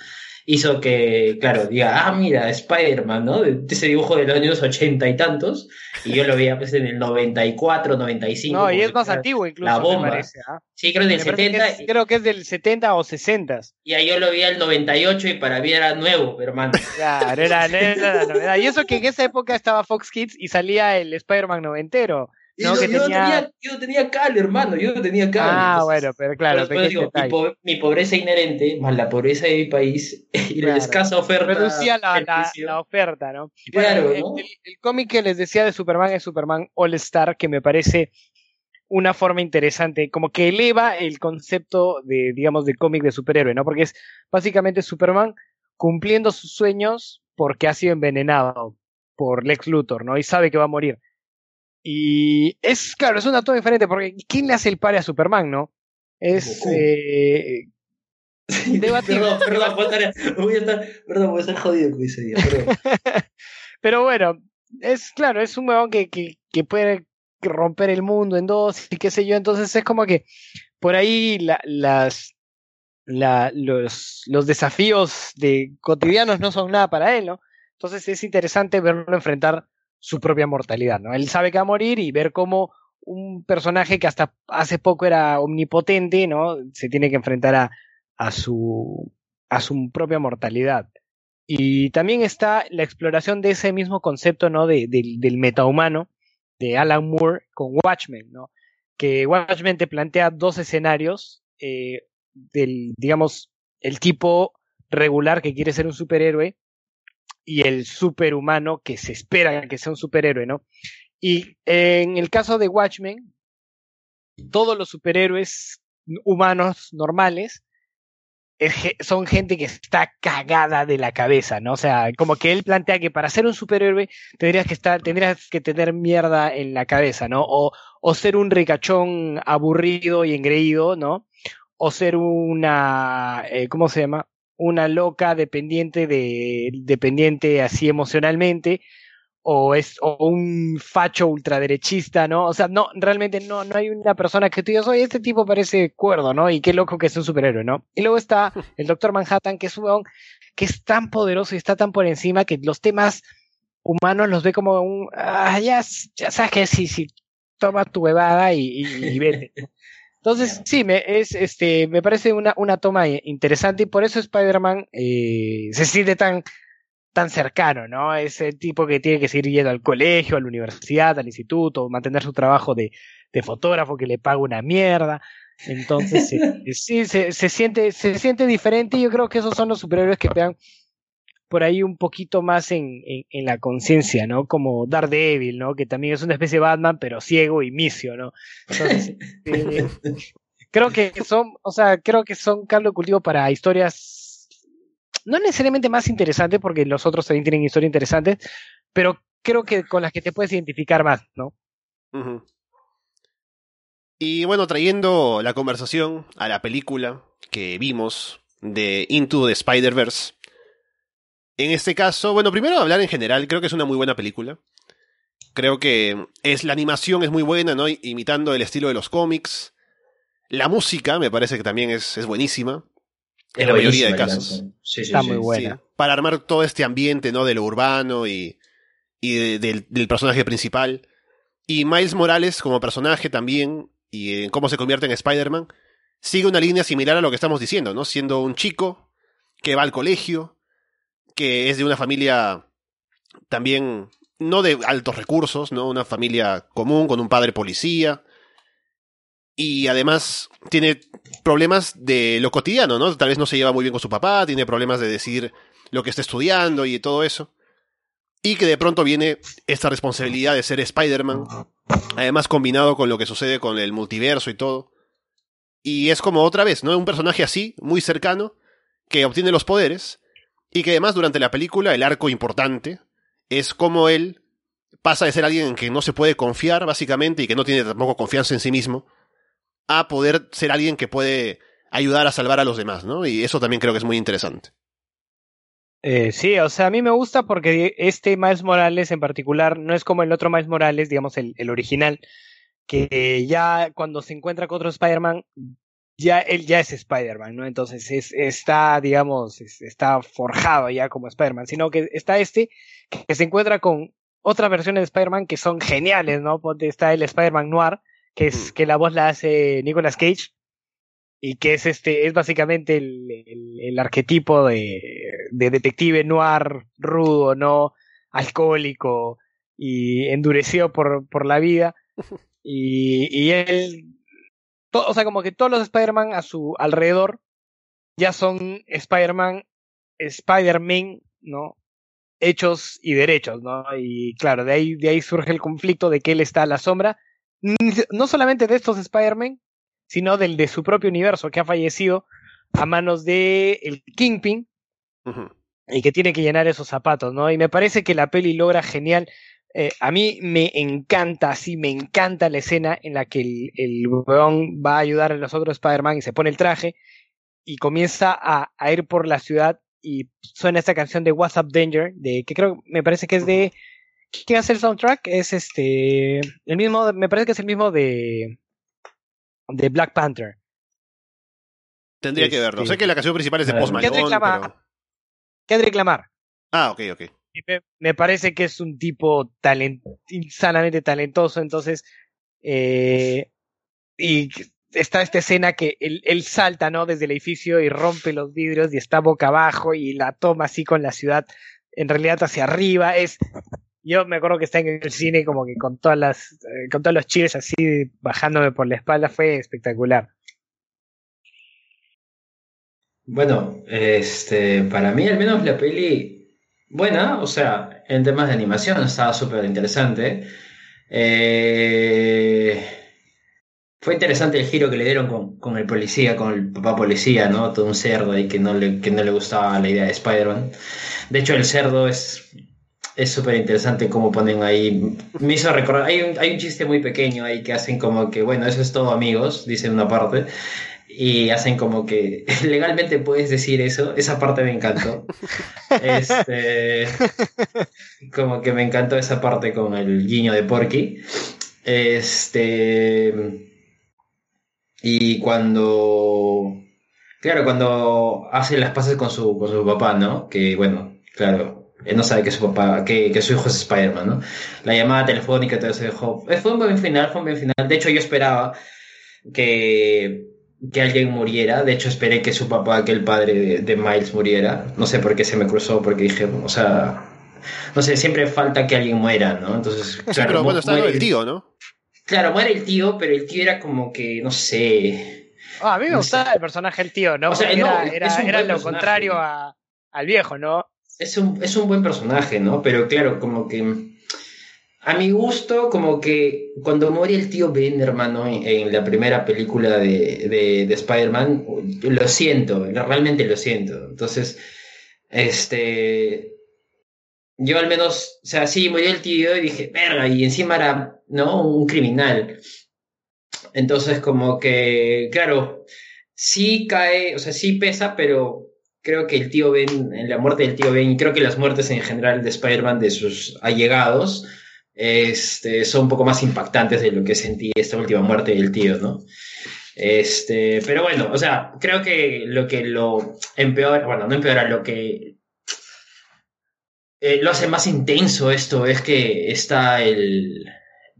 hizo que, claro, diga, ah, mira, Spider-Man, ¿no? Ese dibujo de los años ochenta y tantos, y yo lo veía pues en el 94, 95. No, y es más antiguo incluso, La me bomba. parece, ¿ah? Sí, creo del que 70, es- creo que es del 70 o 60. y ahí yo lo veía el 98 y para mí era nuevo, hermano. [laughs] Claro, era, era la novedad. Y eso que en esa época estaba Fox Kids y salía el Spider-Man noventero. No, yo, que yo tenía- tenía, yo tenía cable, hermano, yo no tenía cable. Ah, entonces- bueno, pero claro, Pero digo, mi, po- mi pobreza inherente, más la pobreza de mi país [laughs] y Claro. la escasa oferta. reducía la, oferta, ¿no? Claro, Bueno, ¿no? el- el cómic que les decía de Superman es Superman All Star, que me parece una forma interesante, como que eleva el concepto de, digamos, de cómic de superhéroe, ¿no? Porque es básicamente Superman cumpliendo sus sueños porque ha sido envenenado por Lex Luthor, ¿no? Y sabe que va a morir. Y es, claro, es una toma diferente, porque ¿quién le hace el pare a Superman, no? Es, eh, debatible. Perdón, perdón, voy a estar, voy a estar, perdón, voy a estar jodido con ese día. Pero bueno, es claro, es un huevón que, que, que puede romper el mundo en dos y qué sé yo. Entonces es como que por ahí la- las, la, los, los desafíos de cotidianos no son nada para él, ¿no? Entonces es interesante verlo enfrentar su propia mortalidad, ¿no? Él sabe que va a morir y ver cómo un personaje que hasta hace poco era omnipotente, ¿no? Se tiene que enfrentar a, a su, a su propia mortalidad. Y también está la exploración de ese mismo concepto, ¿no? De, del- del metahumano de Alan Moore con Watchmen, ¿no? Que Watchmen te plantea dos escenarios eh, del, digamos, el tipo regular que quiere ser un superhéroe y el superhumano que se espera que sea un superhéroe, ¿no? Y en el caso de Watchmen, todos los superhéroes humanos normales son gente que está cagada de la cabeza, ¿no? O sea, como que él plantea que para ser un superhéroe tendrías que estar, tendrías que tener mierda en la cabeza, ¿no? O, o ser un ricachón aburrido y engreído, ¿no? O ser una, eh, ¿cómo se llama? Una loca dependiente de, dependiente así emocionalmente, o es o un facho ultraderechista, ¿no? O sea, no, realmente no, no hay una persona que tú digas, oye, este tipo parece cuerdo, ¿no? Y qué loco que es un superhéroe, ¿no? Y luego está [laughs] el Doctor Manhattan, que es un que es tan poderoso y está tan por encima que los temas humanos los ve como un, ah, ya, ya sabes que sí, sí, toma tu huevada y, y, y vete. [laughs] Entonces, sí, me, es, este, me parece una, una toma interesante y por eso Spider-Man eh, se siente tan, tan cercano, ¿no? Es el tipo que tiene que seguir yendo al colegio, a la universidad, al instituto, mantener su trabajo de, de fotógrafo que le paga una mierda. Entonces, [laughs] sí, se, se, siente, se siente diferente y yo creo que esos son los superhéroes que pegan por ahí un poquito más en, en, en la conciencia, ¿no? Como Daredevil, ¿no? Que también es una especie de Batman, pero ciego y misio, ¿no? Entonces, [laughs] eh, creo que son, o sea, creo que son caldo de cultivo para historias no necesariamente más interesantes, porque los otros también tienen historias interesantes, pero creo que con las que te puedes identificar más, ¿no? Y bueno, trayendo la conversación a la película que vimos de Into the Spider-Verse. En este caso, bueno, primero hablar en general, creo que es una muy buena película. Creo que es la animación es muy buena, ¿no? Imitando el estilo de los cómics. La música me parece que también es, es buenísima. En la mayoría de casos. Sí, sí, Está sí. muy buena. Sí, para armar todo este ambiente, ¿no? De lo urbano y, y de- del, del personaje principal. Y Miles Morales como personaje también, y en cómo se convierte en Spider-Man, sigue una línea similar a lo que estamos diciendo, ¿no? Siendo un chico que va al colegio, que es de una familia también, no de altos recursos, ¿no? Una familia común con un padre policía. Y además tiene problemas de lo cotidiano, ¿no? Tal vez no se lleva muy bien con su papá, tiene problemas de decir lo que está estudiando y todo eso. Y que de pronto viene esta responsabilidad de ser Spider-Man, además combinado con lo que sucede con el multiverso y todo. Y es como otra vez, ¿no? Un personaje así, muy cercano, que obtiene los poderes, y que además durante la película el arco importante es como él pasa de ser alguien en que no se puede confiar, básicamente, y que no tiene tampoco confianza en sí mismo, a poder ser alguien que puede ayudar a salvar a los demás, ¿no? Y eso también creo que es muy interesante. Eh, sí, o sea, a mí me gusta porque este Miles Morales en particular no es como el otro Miles Morales, digamos, el, el original, que ya cuando se encuentra con otro Spider-Man ya él ya es Spider-Man, ¿no? Entonces es, está, digamos, es- está forjado ya como Spider-Man, sino que está este que se encuentra con otras versiones de Spider-Man que son geniales, ¿no? Está el Spider-Man Noir, que es que la voz la hace Nicolas Cage y que es este es básicamente el, el- el arquetipo de, de detective noir rudo, ¿no? Alcohólico y endurecido por, por la vida. [laughs] Y, y él, to- o sea, como que todos los Spider-Man a su alrededor ya son Spider-Man, Spider-Man, ¿no? Hechos y derechos, ¿no? Y claro, de ahí, de ahí surge el conflicto de que él está a la sombra, no solamente de estos Spider-Man, sino del de su propio universo que ha fallecido a manos de el Kingpin y que tiene que llenar esos zapatos, ¿no? Y me parece que la peli logra genial. Eh, a mí me encanta, sí, me encanta la escena en la que el, el weón va a ayudar a los otros Spider-Man y se pone el traje y comienza a, a ir por la ciudad y suena esta canción de What's Up Danger, de que creo, me parece que es de... ¿Quién hace el soundtrack? Es este... El mismo, me parece que es el mismo de... De Black Panther. Tendría que verlo. Este- Sé que la canción principal es de Ah, Post Kendrick Malone, Lamar. pero... Kendrick Lamar. Ah, ok, ok. Me parece que es un tipo talent, insanamente talentoso, entonces, eh, y está esta escena que él, él salta, ¿no? Desde el edificio y rompe los vidrios y está boca abajo y la toma así con la ciudad, en realidad hacia arriba, es, yo me acuerdo que está en el cine como que con todas las, eh, con todos los chiles así bajándome por la espalda, fue espectacular. Bueno, este, para mí al menos la peli, buena, o sea, en temas de animación estaba súper interesante. Eh, fue interesante el giro que le dieron con, con el policía, con el papá policía, ¿no? Todo un cerdo ahí que no le, que no le gustaba la idea de Spider-Man. De hecho, el cerdo es es súper interesante cómo ponen ahí. Me hizo recordar, hay un, hay un chiste muy pequeño ahí que hacen como que, bueno, eso es todo amigos, dicen una parte y hacen como que [laughs] legalmente puedes decir eso. Esa parte me encantó. Este, como que me encantó esa parte con el guiño de Porky. Este, y cuando, claro, cuando hace las paces con su, con su papá, ¿no? Que bueno, claro, él no sabe que su papá, que, que su hijo es Spider-Man, ¿no? La llamada telefónica, todo eso dejó. Fue un buen final, fue un buen final. De hecho, yo esperaba que que alguien muriera. De hecho, esperé que su papá, que el padre de, de, Miles muriera. No sé por qué se me cruzó, porque dije, o sea, no sé, siempre falta que alguien muera, ¿no? Entonces, sí, [laughs] claro, pero bueno, está el tío, ¿no? Claro, muere el tío, pero el tío era como que, no sé. Oh, a mí me no gustaba sé. el personaje del tío, ¿no? O sea, no, era, es era, un era lo personaje. contrario a, al viejo, ¿no? Es un, es un buen personaje, ¿no? Pero claro, como que. A mi gusto, como que cuando muere el tío Ben, hermano, en, la primera película de, de, de Spider-Man, lo siento, realmente lo siento. Entonces, este. Yo al menos, o sea, sí, murió el tío y dije, verga, y encima era, ¿no? Un criminal. Entonces, como que, claro, sí cae, o sea, sí pesa, pero creo que el tío Ben, en la muerte del tío Ben, y creo que las muertes en general de Spider-Man, de sus allegados, este, son un poco más impactantes de lo que sentí esta última muerte del tío, ¿no? Este, pero bueno, o sea, creo que lo que lo empeora, bueno, no empeora, lo que eh, lo hace más intenso esto es que está el,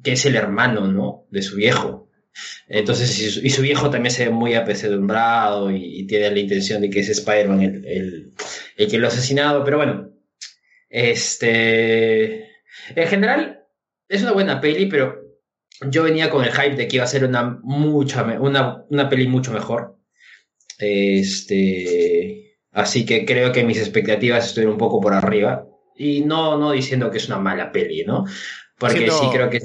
que es el hermano, ¿no? De su viejo. Entonces, y su, viejo también se ve muy apesadumbrado y, y tiene la intención de que es Spider-Man el, el, el que lo ha asesinado, pero bueno, este, en general, es una buena peli, pero yo venía con el hype de que iba a ser una mucha una, una peli mucho mejor. Este, así que creo que mis expectativas estuvieron un poco por arriba. Y no, no diciendo que es una mala peli, ¿no? Porque Siendo- sí creo que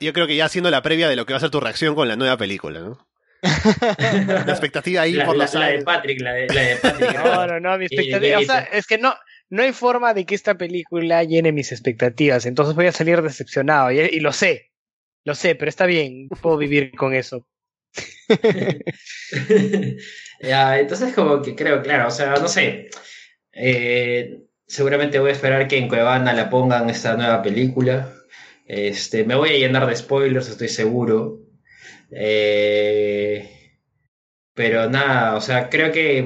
Yo creo que ya haciendo la previa de lo que va a ser tu reacción con la nueva película, ¿no? [laughs] La expectativa ahí la, por la- los la de. Patrick, la de, la de Patrick. No, no, no, mi Y- expectativa. y- O sea, es que no, no hay forma de que esta película llene mis expectativas. Entonces voy a salir decepcionado. Y, y lo sé. Lo sé, pero está bien. Puedo [laughs] vivir con eso. [laughs] Ya, entonces como que creo, claro, o sea, no sé. Eh, seguramente voy a esperar que en Cuevana la pongan esta nueva película. Este, me voy a llenar de spoilers, estoy seguro. Eh, Pero nada, o sea, creo que.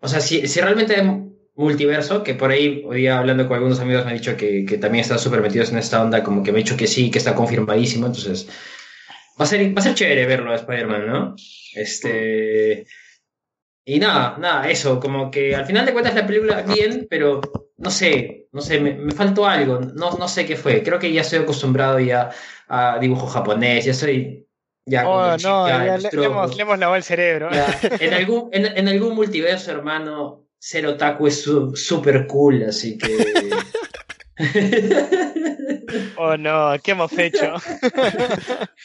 O sea, si, si realmente multiverso, que por ahí hoy día hablando con algunos amigos me han dicho que, que también están súper metidos en esta onda, como que me han dicho que sí, que está confirmadísimo, entonces. Va a ser, va a ser chévere verlo a Spider-Man, ¿no? Este. Y nada, nada, eso, como que al final de cuentas la película bien, pero no sé, no sé, me, me faltó algo, no, no sé qué fue. Creo que ya estoy acostumbrado ya a dibujo japonés, ya soy ya Oh, no, ya le, hemos, tropos. le hemos lavado el cerebro. Ya, en, algún, en, en algún multiverso, hermano, ser otaku es súper cool, así que... [laughs] Oh no, ¿qué hemos hecho? [laughs]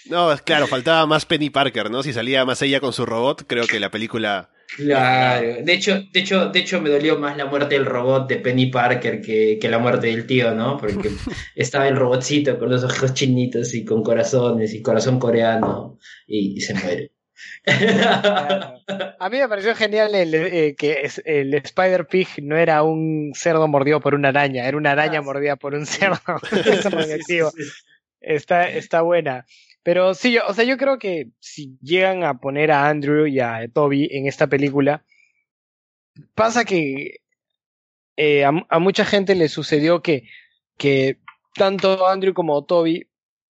No, es claro, faltaba más Penny Parker, ¿no? Si salía más ella con su robot, creo que la película... Claro, de hecho, de hecho, de hecho me dolió más la muerte del robot de Penny Parker que, que la muerte del tío, ¿no? Porque [laughs] estaba el robotcito con los ojos chinitos y con corazones y corazón coreano y, y se muere. [laughs] A mí me pareció genial el, eh, que el Spider Pig no era un cerdo mordido por una araña, era una araña Ah, sí. mordida por un cerdo. [laughs] Es radioactivo. Está, está buena. Pero sí, yo- o sea, yo creo que si llegan a poner a Andrew y a Toby en esta película, pasa que eh, a, a mucha gente le sucedió que, que tanto Andrew como Toby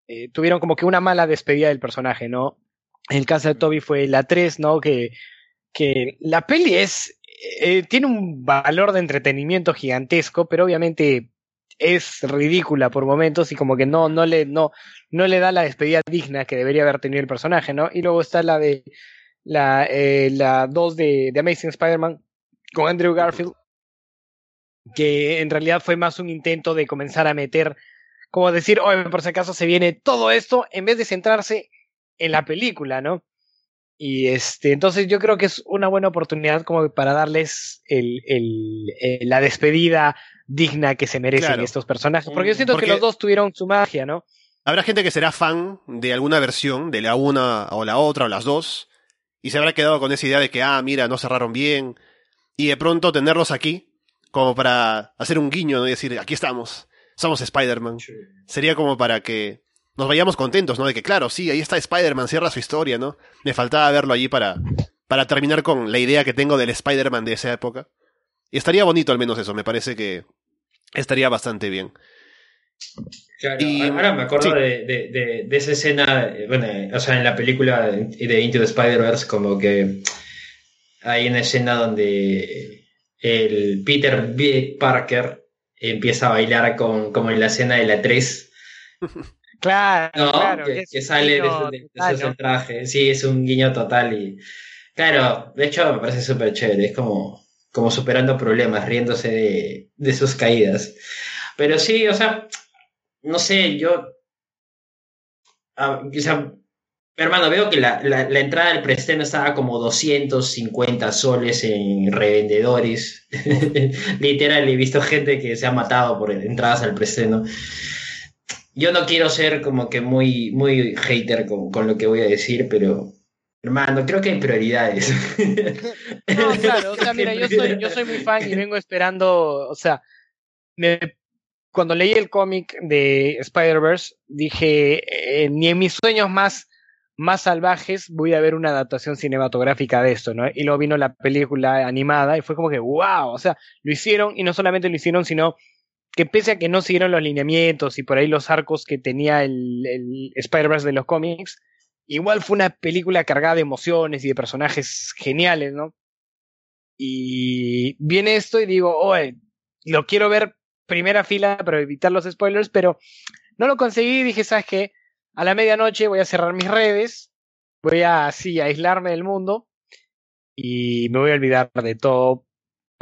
eh, tuvieron como que una mala despedida del personaje, ¿no? El caso de Toby fue la 3, ¿no? Que, que la peli es, eh, tiene un valor de entretenimiento gigantesco, pero obviamente es ridícula por momentos y como que no, no le, no, no le da la despedida digna que debería haber tenido el personaje, ¿no? Y luego está la de la, eh, la 2 de, de Amazing Spider-Man con Andrew Garfield, que en realidad fue más un intento de comenzar a meter, como decir, oye, por si acaso se viene todo esto, en vez de centrarse en la película, ¿no? Y este, entonces yo creo que es una buena oportunidad como para darles el, el, eh, la despedida digna que se merecen Claro. estos personajes. Porque yo siento Porque- que los dos tuvieron su magia, ¿no? Habrá gente que será fan de alguna versión, de la una o la otra o las dos, y se habrá quedado con esa idea de que, ah, mira, no cerraron bien, y de pronto tenerlos aquí, como para hacer un guiño, ¿no? Y decir, aquí estamos, somos Spider-Man. Sería como para que nos vayamos contentos, ¿no? De que, claro, sí, ahí está Spider-Man, cierra su historia, ¿no? Me faltaba verlo allí para, para terminar con la idea que tengo del Spider-Man de esa época. Y estaría bonito al menos eso, me parece que estaría bastante bien. Claro, Y- ahora me acuerdo sí. de, de, de, de esa escena, eh, bueno, o sea, en la película de de Into the Spider-Verse, como que hay una escena donde el Peter B. Parker empieza a bailar con, como en la escena de la 3, [laughs] Claro, ¿no? claro. que, sale de, de, de total, esos ¿no? trajes. Sí, es un guiño total y... Claro, de hecho me parece súper chévere, es como, como superando problemas, riéndose de, de sus caídas. Pero sí, o sea, no sé, yo... ah, o sea, hermano, veo que la, la, la entrada del preestreno estaba como 250 soles en revendedores. [laughs] Literal, he visto gente que se ha matado por entradas al preestreno. Yo no quiero ser como que muy, muy hater con, con lo que voy a decir, pero hermano, creo que hay prioridades. [laughs] No, claro, o sea, mira, yo soy, yo soy muy fan y vengo esperando, o sea, me, cuando leí el cómic de Spider-Verse, dije, eh, ni en mis sueños más, más salvajes voy a ver una adaptación cinematográfica de esto, ¿no? Y luego vino la película animada y fue como que, wow, o sea, lo hicieron y no solamente lo hicieron, sino que pese a que no siguieron los lineamientos y por ahí los arcos que tenía el, el Spider-Verse de los cómics, igual fue una película cargada de emociones y de personajes geniales, ¿no? Y viene esto y digo, oye, lo quiero ver primera fila para evitar los spoilers, pero no lo conseguí dije, ¿sabes qué? A la medianoche voy a cerrar mis redes, voy a así aislarme del mundo y me voy a olvidar de todo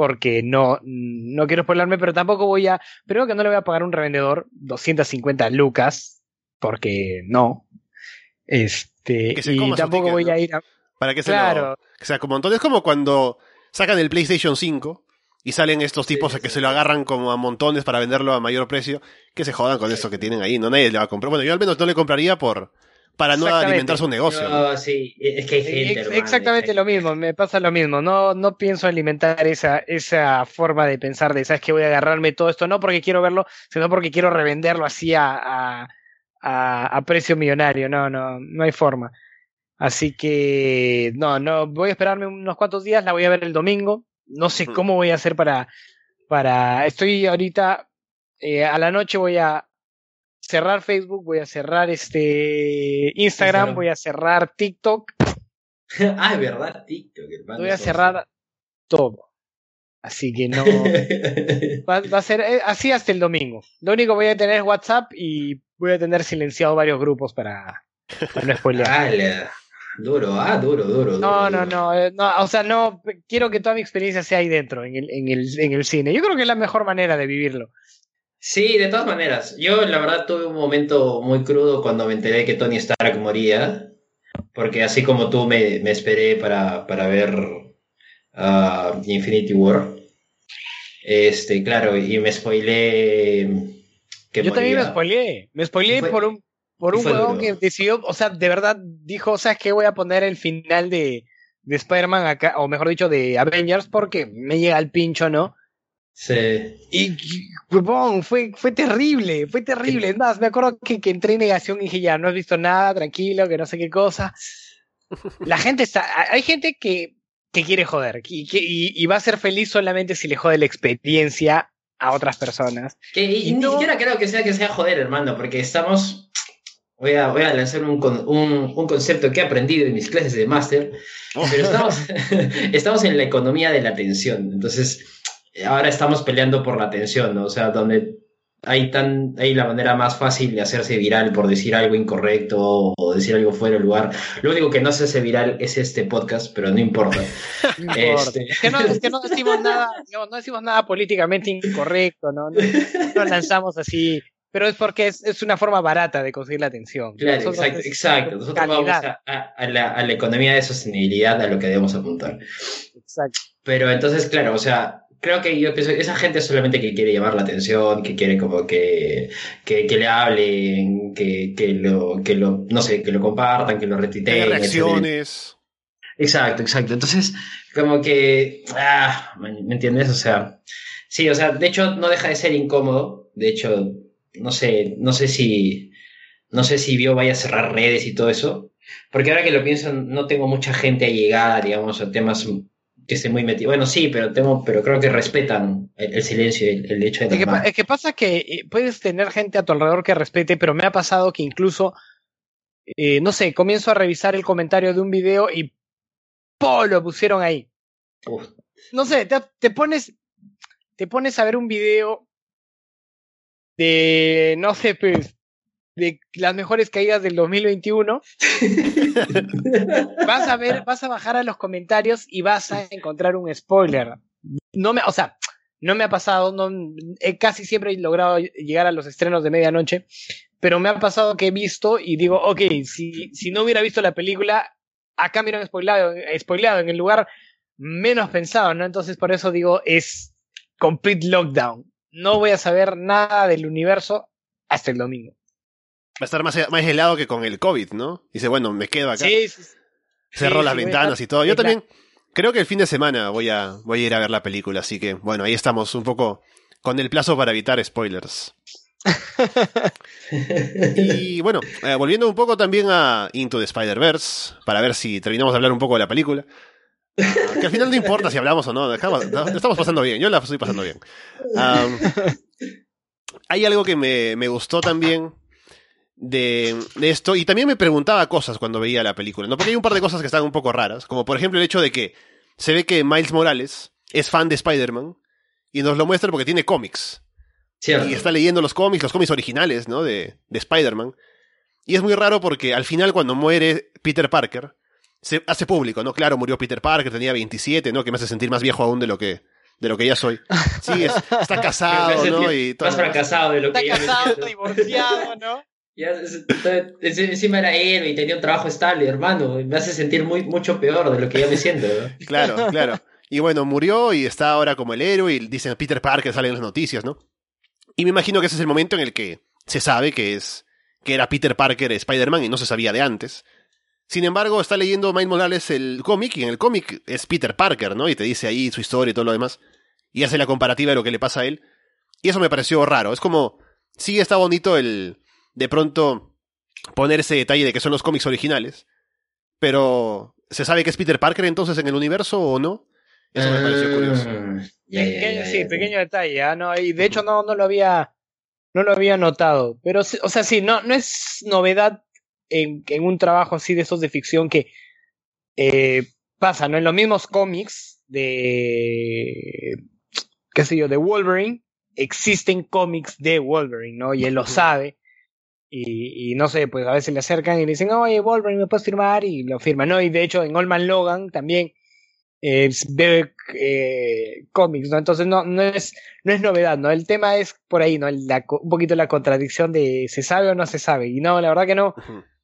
porque no, no quiero spoilarme, pero tampoco voy a, primero que no le voy a pagar a un revendedor 250 lucas, porque no. Este, Que se y tampoco ticket, voy ¿no? a ir a... Para que se Claro. lo, que sea como montón. Es como cuando sacan el PlayStation 5 y salen estos tipos Sí, que sí. se lo agarran como a montones para venderlo a mayor precio, que se jodan con eso que tienen ahí. No nadie le va a comprar. Bueno, yo al menos no le compraría por para no alimentar su negocio. ¿no? Sí, es que hay gente, Ex- hermano, exactamente hay lo gente. mismo, me pasa lo mismo. No, no pienso alimentar esa, esa forma de pensar de, ¿sabes que Voy a agarrarme todo esto, no porque quiero verlo, sino porque quiero revenderlo así a, a, a, a precio millonario. No, no, no hay forma. Así que, no, no, voy a esperarme unos cuantos días, la voy a ver el domingo. No sé Mm. cómo voy a hacer para, para, estoy ahorita, eh, a la noche voy a cerrar Facebook, voy a cerrar este Instagram, Instagram. voy a cerrar TikTok, [laughs] ah, es verdad, TikTok. hermano, voy a cerrar todo. Así que no, [laughs] va, va a ser eh, así hasta el domingo. Lo único que voy a tener es WhatsApp y voy a tener silenciado varios grupos para, para no spoilear. Duro, ah, duro, duro. No, duro, no, no, eh, no, o sea, no, quiero que toda mi experiencia sea ahí dentro, en el, en el, en el cine. Yo creo que es la mejor manera de vivirlo. Sí, de todas maneras. Yo, la verdad, tuve un momento muy crudo cuando me enteré que Tony Stark moría. Porque así como tú me, me esperé para, para ver ah, Infinity War. Este, claro, y me spoilé que Yo también me moría. spoileé, me spoileé Fue- por un, por un huevón que decidió, o sea, de verdad dijo, ¿sabes qué? Voy a poner el final de, de Spider-Man acá, o mejor dicho, de Avengers, porque me llega el pincho, ¿no? Sí. Y, huevón, fue, fue terrible, fue terrible. Es más, me acuerdo que, que entré en negación y dije, ya, no has visto nada, tranquilo, que no sé qué cosa. [laughs] La gente está, hay gente que, que quiere joder y, que, y, y va a ser feliz solamente si le jode la experiencia a otras personas. Que, y Y ni no- siquiera creo que sea que sea joder, hermano, porque estamos. Voy a, voy a lanzar un, un, un concepto que he aprendido en mis clases de máster, Oh. pero estamos, [laughs] [laughs] estamos en la economía de la atención. Entonces, ahora estamos peleando por la atención, ¿no? O sea, donde hay, tan, hay la manera más fácil de hacerse viral por decir algo incorrecto o decir algo fuera de lugar. Lo único que no se hace viral es este podcast, pero no importa. [laughs] No. [laughs] Este. Es, que no, es que no decimos nada, no, no decimos nada políticamente incorrecto, ¿no? No, lanzamos así. Pero es porque es, es una forma barata de conseguir la atención. Claro, Nosotros exacto, exacto. Nosotros vamos a, a- a la, a la economía de sostenibilidad a lo que debemos apuntar. Exacto. Pero entonces, claro, o sea, creo que yo pienso, esa gente solamente que quiere llamar la atención, que quiere como que, que, que le hablen, que, que lo, que lo, no sé, que lo compartan, que lo retuiteen. reacciones. Exacto, exacto. Entonces, como que, ah, ¿me entiendes? O sea, sí, o sea, de hecho no deja de ser incómodo. De hecho, no sé, no sé si, no sé si Bio vaya a cerrar redes y todo eso. Porque ahora que lo pienso, no tengo mucha gente allegada, digamos, a temas que esté muy metido. Bueno, sí, pero tengo, pero creo que respetan el, el silencio, el, el hecho de Es que, es que pasa que eh, puedes tener gente a tu alrededor que respete, pero me ha pasado que incluso, eh, no sé, comienzo a revisar el comentario de un video y ¡po! lo pusieron ahí. Uf, No sé, te, te pones, te pones a ver un video de, no sé, pues, de las mejores caídas del 2021. [laughs] vas a ver, vas a bajar a los comentarios y vas a encontrar un spoiler. No me, o sea, no me ha pasado, no, eh, casi siempre he logrado llegar a los estrenos de medianoche, pero me ha pasado que he visto y digo, ok, si, si no hubiera visto la película, acá me hubieran spoileado en el lugar menos pensado, ¿no? Entonces por eso digo, es complete lockdown. No voy a saber nada del universo hasta el domingo. Va a estar más, más helado que con el COVID, ¿no? Dice, bueno, me quedo acá. Sí, sí, sí. Cerró sí, las sí, voy a ventanas y todo. Yo también creo que el fin de semana voy a, voy a ir a ver la película, así que bueno, ahí estamos un poco con el plazo para evitar spoilers. [laughs] Y bueno, eh, volviendo un poco también a Into the Spider-Verse, para ver si terminamos de hablar un poco de la película. Ah, que al final no importa si hablamos o no, dejamos- no, estamos pasando bien, yo la estoy pasando bien. Hay algo que me, me gustó también de, de esto, y también me preguntaba cosas cuando veía la película, ¿no? Porque hay un par de cosas que están un poco raras, como por ejemplo el hecho de que se ve que Miles Morales es fan de Spider-Man, y nos lo muestra porque tiene cómics. Cierto. Y está leyendo los cómics, los cómics originales, ¿no? De, de Spider-Man. Y es muy raro porque al final cuando muere Peter Parker, se hace público, ¿no? Claro, murió Peter Parker, tenía 27, ¿no? Que me hace sentir más viejo aún de lo que, de lo que ya soy. Sí, es- está [laughs] casado, ¿no? Y todo Más fracasado de lo Está que ya me casado, divorciado, ¿no? [laughs] Ya, encima era héroe y tenía un trabajo estable, hermano. Me hace sentir muy, mucho peor de lo que ya me siento. ¿no? [laughs] Claro, claro. Y bueno, murió y está ahora como el héroe y dicen Peter Parker, sale en las noticias, ¿no? Y me imagino que ese es el momento en el que se sabe que es que era Peter Parker Spider-Man y no se sabía de antes. Sin embargo, está leyendo Miles Morales el cómic y en el cómic es Peter Parker, ¿no? Y te dice ahí su historia y todo lo demás. Y hace la comparativa de lo que le pasa a él. Y eso me pareció raro. Es como, sí está bonito el, de pronto, poner ese detalle de que son los cómics originales. pero ¿se sabe que es Peter Parker entonces en el universo o no? Eso me pareció curioso. Pequeño- ya, sí, pequeño detalle, ¿ah? No, y de hecho no, no lo había, no lo había notado. Pero, o sea, sí, no, no es novedad en, en un trabajo así de estos de ficción que eh, pasa, ¿no? En los mismos cómics de, qué sé yo, de Wolverine, existen cómics de Wolverine, ¿no? Y él lo sabe. Y, y no sé, pues a veces le acercan y le dicen, oye, Wolverine, ¿me puedes firmar? Y lo firma, ¿no? Y de hecho en Olman Logan también eh, ve eh, cómics, ¿no? Entonces no, no, es, no es novedad, ¿no? El tema es por ahí, ¿no? La un poquito la contradicción de se sabe o no se sabe. Y no, la verdad que no,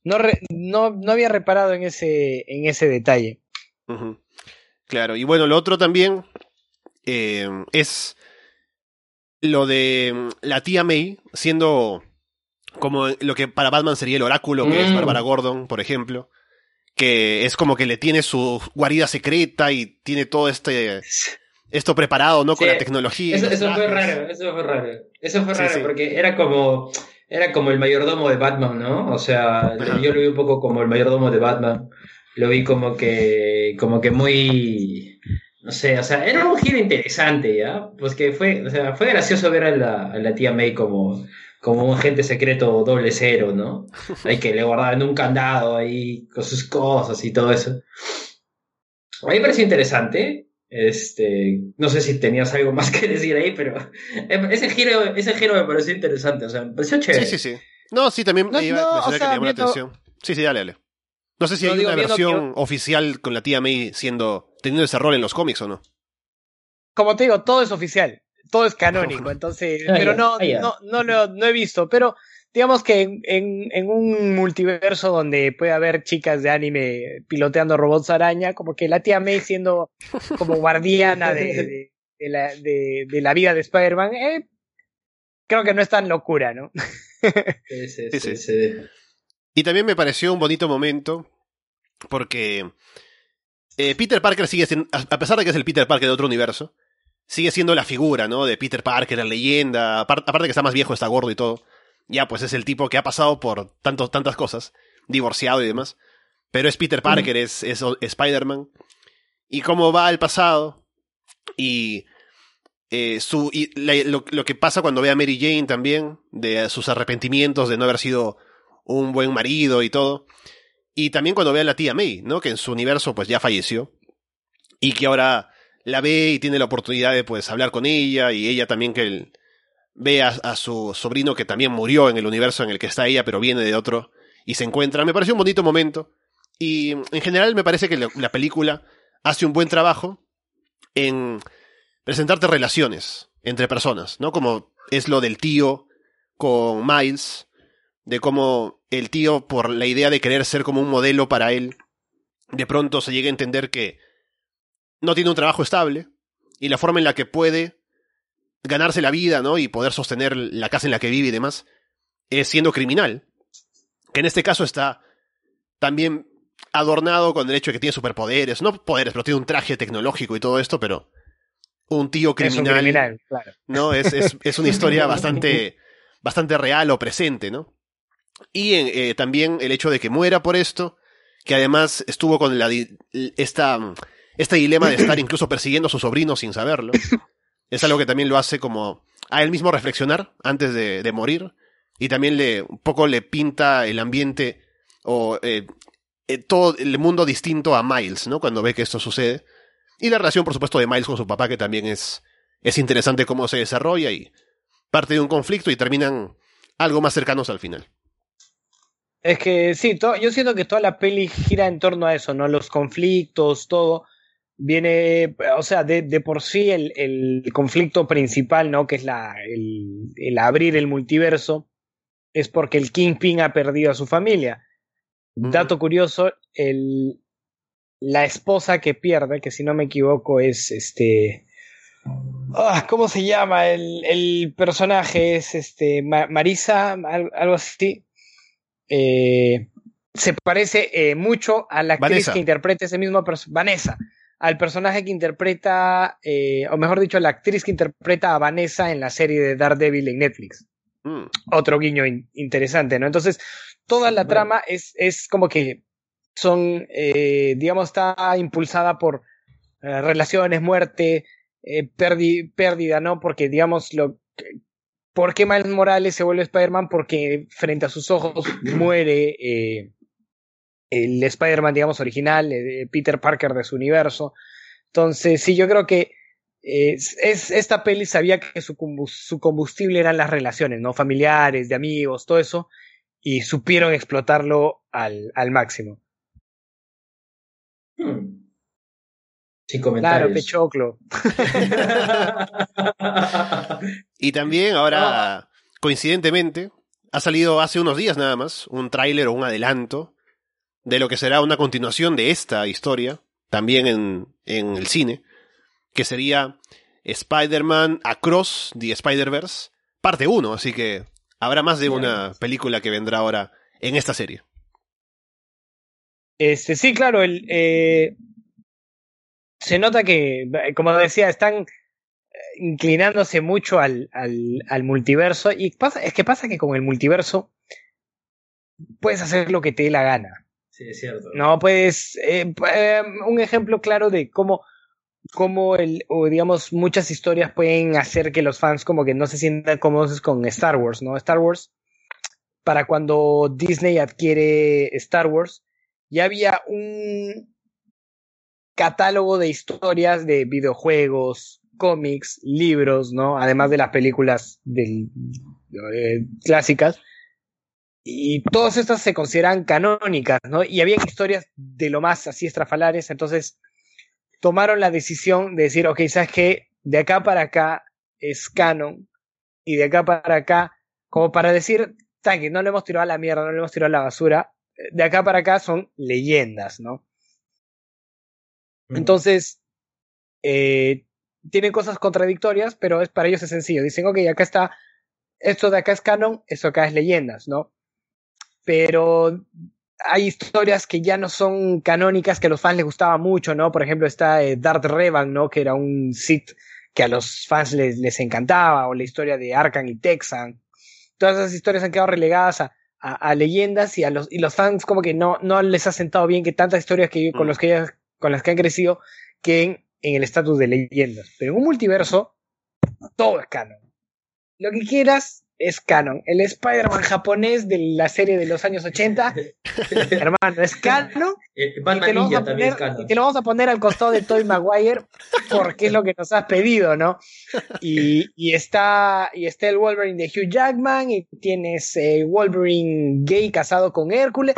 no, re- no, no había reparado en ese, en ese detalle. Claro, y bueno, lo otro también eh, es lo de mm, la tía May siendo como lo que para Batman sería el oráculo, que es Mm. Bárbara Gordon, por ejemplo, que es como que le tiene su guarida secreta y tiene todo este esto preparado, ¿no? Con la tecnología. Eso, fue raro, eso fue raro. Eso fue Sí, raro sí. porque era como era como el mayordomo de Batman, ¿no? O sea, Ajá. yo lo vi un poco como el mayordomo de Batman. Lo vi como que como que muy no sé, o sea, era un giro interesante, ¿ya? Pues que fue, o sea, fue gracioso ver a la, a la tía May como como un agente secreto doble cero, ¿no? Hay que le guardaban un candado ahí con sus cosas y todo eso. A mí me pareció interesante. Este, no sé si tenías algo más [laughs] que decir ahí, pero ese giro, ese giro me pareció interesante, o sea, me pareció chévere. Sí, sí, sí. No, sí, también No, iba no, o que me llamó la atención. Sí, sí, dale, dale. No sé si No, hay digo, una versión oficial con la tía May siendo teniendo ese rol en los cómics o no. Como te digo, todo es oficial, todo es canónico, entonces, pero no, no, no, lo, no he visto, pero digamos que en, en, en un multiverso donde puede haber chicas de anime piloteando robots araña, como que la tía May siendo como guardiana de, de, [laughs] de la, de, de la vida de Spider-Man, eh, creo que no es tan locura, ¿no? Sí, sí, Sí, sí. Y también me pareció un bonito momento porque eh, Peter Parker sigue siendo, a pesar de que es el Peter Parker de otro universo, sigue siendo la figura, ¿no? De Peter Parker, la leyenda, apar- aparte que está más viejo, está gordo y todo. Ya, pues es el tipo que ha pasado por tantos, tantas cosas, divorciado y demás. Pero es Peter Parker, es, es Spider-Man. Y cómo va al pasado y, eh, su, y la- lo, lo que pasa cuando ve a Mary Jane también, de sus arrepentimientos de no haber sido un buen marido y todo. Y también cuando ve a la tía May, ¿no? Que en su universo pues ya falleció. Y que ahora la ve y tiene la oportunidad de pues hablar con ella y ella también que el- ve a, su sobrino que también murió en el universo en el que está ella pero viene de otro y se encuentran. Me pareció un bonito momento. Y en general me parece que la, la película hace un buen trabajo en presentarte relaciones entre personas, ¿no? Como es lo del tío con Miles, de cómo el tío, por la idea de querer ser como un modelo para él, de pronto se llega a entender que no tiene un trabajo estable y la forma en la que puede ganarse la vida, ¿no? Y poder sostener la casa en la que vive y demás, es siendo criminal. Que en este caso está también adornado con el hecho de que tiene superpoderes, no poderes, pero tiene un traje tecnológico y todo esto, pero un tío Es un criminal, criminal, claro. ¿no? Es, es, [laughs] es una historia bastante, bastante real o presente, ¿no? Y eh, también el hecho de que muera por esto, que además estuvo con la, esta, este dilema de estar [clears throat] incluso persiguiendo a su sobrino sin saberlo. Es algo que también lo hace como a él mismo reflexionar antes de, de morir. Y también le, un poco le pinta el ambiente o eh, eh, todo el mundo distinto a Miles, ¿no? Cuando ve que esto sucede. Y la relación, por supuesto, de Miles con su papá, que también es, es interesante cómo se desarrolla y parte de un conflicto y terminan algo más cercanos al final. Es que sí, yo siento que toda la peli gira en torno a eso, ¿no? Los conflictos, todo. Viene, o sea, de, de por sí el, el conflicto principal, ¿no? Que es la, el, el abrir el multiverso, es porque el Kingpin ha perdido a su familia. Dato curioso, el, la esposa que pierde, que si no me equivoco es este... Ah, ¿Cómo se llama? El, el personaje es este Ma- Marisa, al- algo así. Eh, se parece eh, mucho a la actriz Vanessa. que interpreta ese mismo personaje, Vanessa, al personaje que interpreta, eh, o mejor dicho, la actriz que interpreta a Vanessa en la serie de Daredevil en Netflix Mm, otro guiño in- interesante, ¿no? Entonces, toda la Bueno. trama es, es como que son, eh, digamos, está impulsada por eh, relaciones, muerte, eh, pérdida, ¿no? Porque, digamos, lo, ¿por qué Miles Morales se vuelve Spider-Man? Porque frente a sus ojos muere el Spider-Man, digamos, original, Peter Parker de su universo. Entonces, sí, yo creo que es, esta peli sabía que su, su combustible eran las relaciones, ¿no? Familiares, de amigos, todo eso, y supieron explotarlo al, al máximo. Hmm. Sin comentarios. Claro, pechoclo. [laughs] y también ahora, coincidentemente, ha salido hace unos días nada más un tráiler o un adelanto de lo que será una continuación de esta historia, también en, en el cine, que sería Spider-Man Across the Spider-Verse, parte 1, así que habrá más de una película que vendrá ahora en esta serie. Este, sí, claro, el, eh, se nota que, como decía, están eh, inclinándose mucho al, al, al, multiverso. Y pasa, es que pasa que con el multiverso puedes hacer lo que te dé la gana. Sí, es cierto. No, puedes. Eh, eh, un ejemplo claro de cómo, cómo el, o digamos, muchas historias pueden hacer que los fans como que no se sientan cómodos con Star Wars, ¿no? Star Wars, para cuando Disney adquiere Star Wars, ya había un, catálogo de historias de videojuegos, cómics, libros, ¿no? Además de las películas del, eh, clásicas. Y todas estas se consideran canónicas, ¿no? Y había historias de lo más así estrafalares, entonces tomaron la decisión de decir, ok, ¿sabes qué? De acá para acá es canon, y de acá para acá, como para decir, que no le hemos tirado a la mierda, no le hemos tirado a la basura, de acá para acá son leyendas, ¿no? Entonces, eh, tienen cosas contradictorias, pero es, para ellos es sencillo. Dicen, ok, acá está, esto de acá es canon, esto acá es leyendas, ¿no? Pero hay historias que ya no son canónicas, que a los fans les gustaba mucho, ¿no? Por ejemplo, está eh, Darth Revan, ¿no? Que era un Sith que a los fans les, les encantaba, o la historia de Arkan y Texan. Todas esas historias han quedado relegadas a, a, leyendas y a los, y los fans como que no, no les ha sentado bien que tantas historias que, con mm. los que con las que han crecido que en, el estatus de leyendas. Pero en un multiverso, todo es canon. Lo que quieras es canon. El Spider-Man japonés de la serie de los años 80, [laughs] hermano, es canon. Eh, y te, lo vamos a poner, te lo vamos a poner al costado de Toy Maguire porque es lo que nos has pedido, ¿no? Y, y, está, y está el Wolverine de Hugh Jackman y tienes eh, Wolverine gay casado con Hércules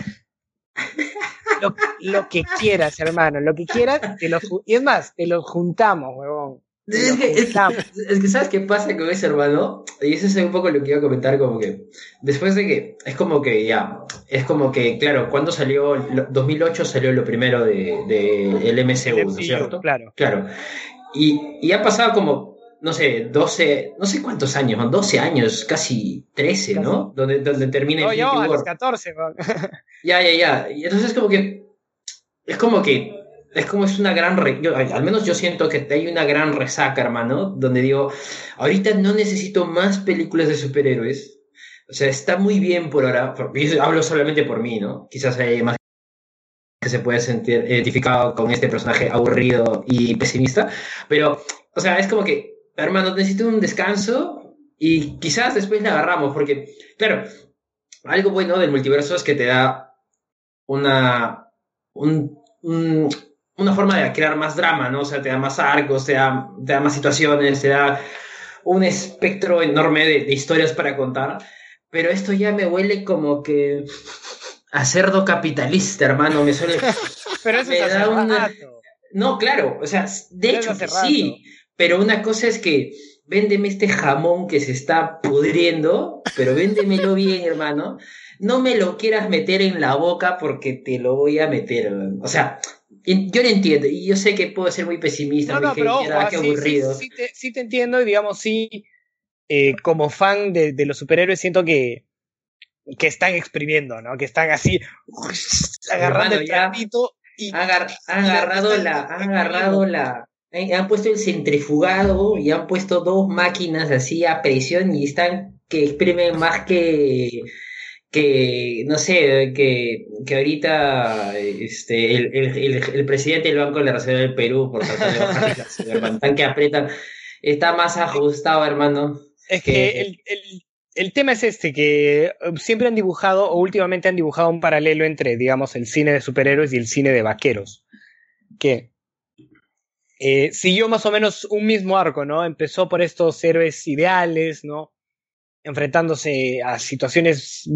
lo, que quieras, hermano, lo que quieras, te lo, y es más, te lo juntamos, huevón. Es que, ¿sabes qué pasa con ese hermano? Y eso es un poco lo que iba a comentar, como que después de que, es como que ya, es como que, claro, cuando salió, 2008 salió lo primero de, de el MCU, ¿no es cierto? Claro. Claro. Y, y ha pasado como no sé, 12, no sé cuántos años, 12 años, casi 13, ¿no? Donde, donde termina no, yo, a los 14, Ya, ya, ya. Y entonces es como que, es como que, es como es una gran, al menos yo siento que hay una gran resaca, hermano, donde digo, ahorita no necesito más películas de superhéroes. O sea, está muy bien por ahora, hablo solamente por mí, ¿no? Quizás hay más que se puede sentir identificado con este personaje aburrido y pesimista, pero, o sea, es como que hermano, necesito un descanso y quizás después le agarramos, porque, claro, algo bueno del multiverso es que te da una, una forma de crear más drama, ¿no? O sea, te da más arcos, te da, te da más situaciones, te da un espectro enorme de, historias para contar, pero esto ya me huele como que a cerdo capitalista, hermano, me suele... [laughs] pero eso es da No, claro, o sea, de hecho sí, pero una cosa es que véndeme este jamón que se está pudriendo, pero véndemelo bien, hermano. No me lo quieras meter en la boca porque te lo voy a meter. O sea, yo lo entiendo y yo sé que puedo ser muy pesimista, no, no, pero, qué aburrido. Sí, sí, te, entiendo y digamos, sí, eh, como fan de, los superhéroes siento que, que están exprimiendo, ¿no? Que están así agarrando el trapito y, han agarrado la, han agarrado la, han puesto el centrifugado y han puesto dos máquinas así a presión y están que exprimen más que, que, no sé, que, que ahorita este, el, el, el, el presidente del Banco de la Reserva del Perú, por tratar de bajar la [laughs] tan que apretan, está más ajustado, hermano. Es que el, el, el tema es este, que siempre han dibujado, o últimamente han dibujado un paralelo entre, digamos, el cine de superhéroes y el cine de vaqueros. Que eh, siguió más o menos un mismo arco, ¿no? Empezó por estos héroes ideales, ¿no? Enfrentándose a situaciones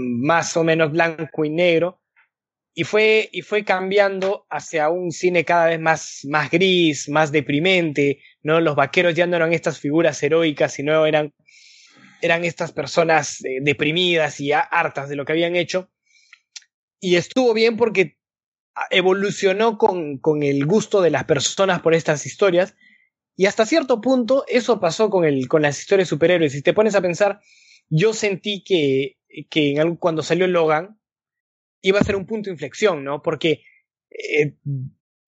más o menos blanco y negro, y fue, y fue cambiando hacia un cine cada vez más, más gris, más deprimente, ¿no? Los vaqueros ya no eran estas figuras heroicas, sino eran, eran estas personas eh, deprimidas y hartas de lo que habían hecho. Y estuvo bien porque evolucionó con, con el gusto de las personas por estas historias y hasta cierto punto eso pasó con, el, con las historias de superhéroes. Si te pones a pensar, yo sentí que, que en cuando salió Logan iba a ser un punto de inflexión, ¿no? Porque eh,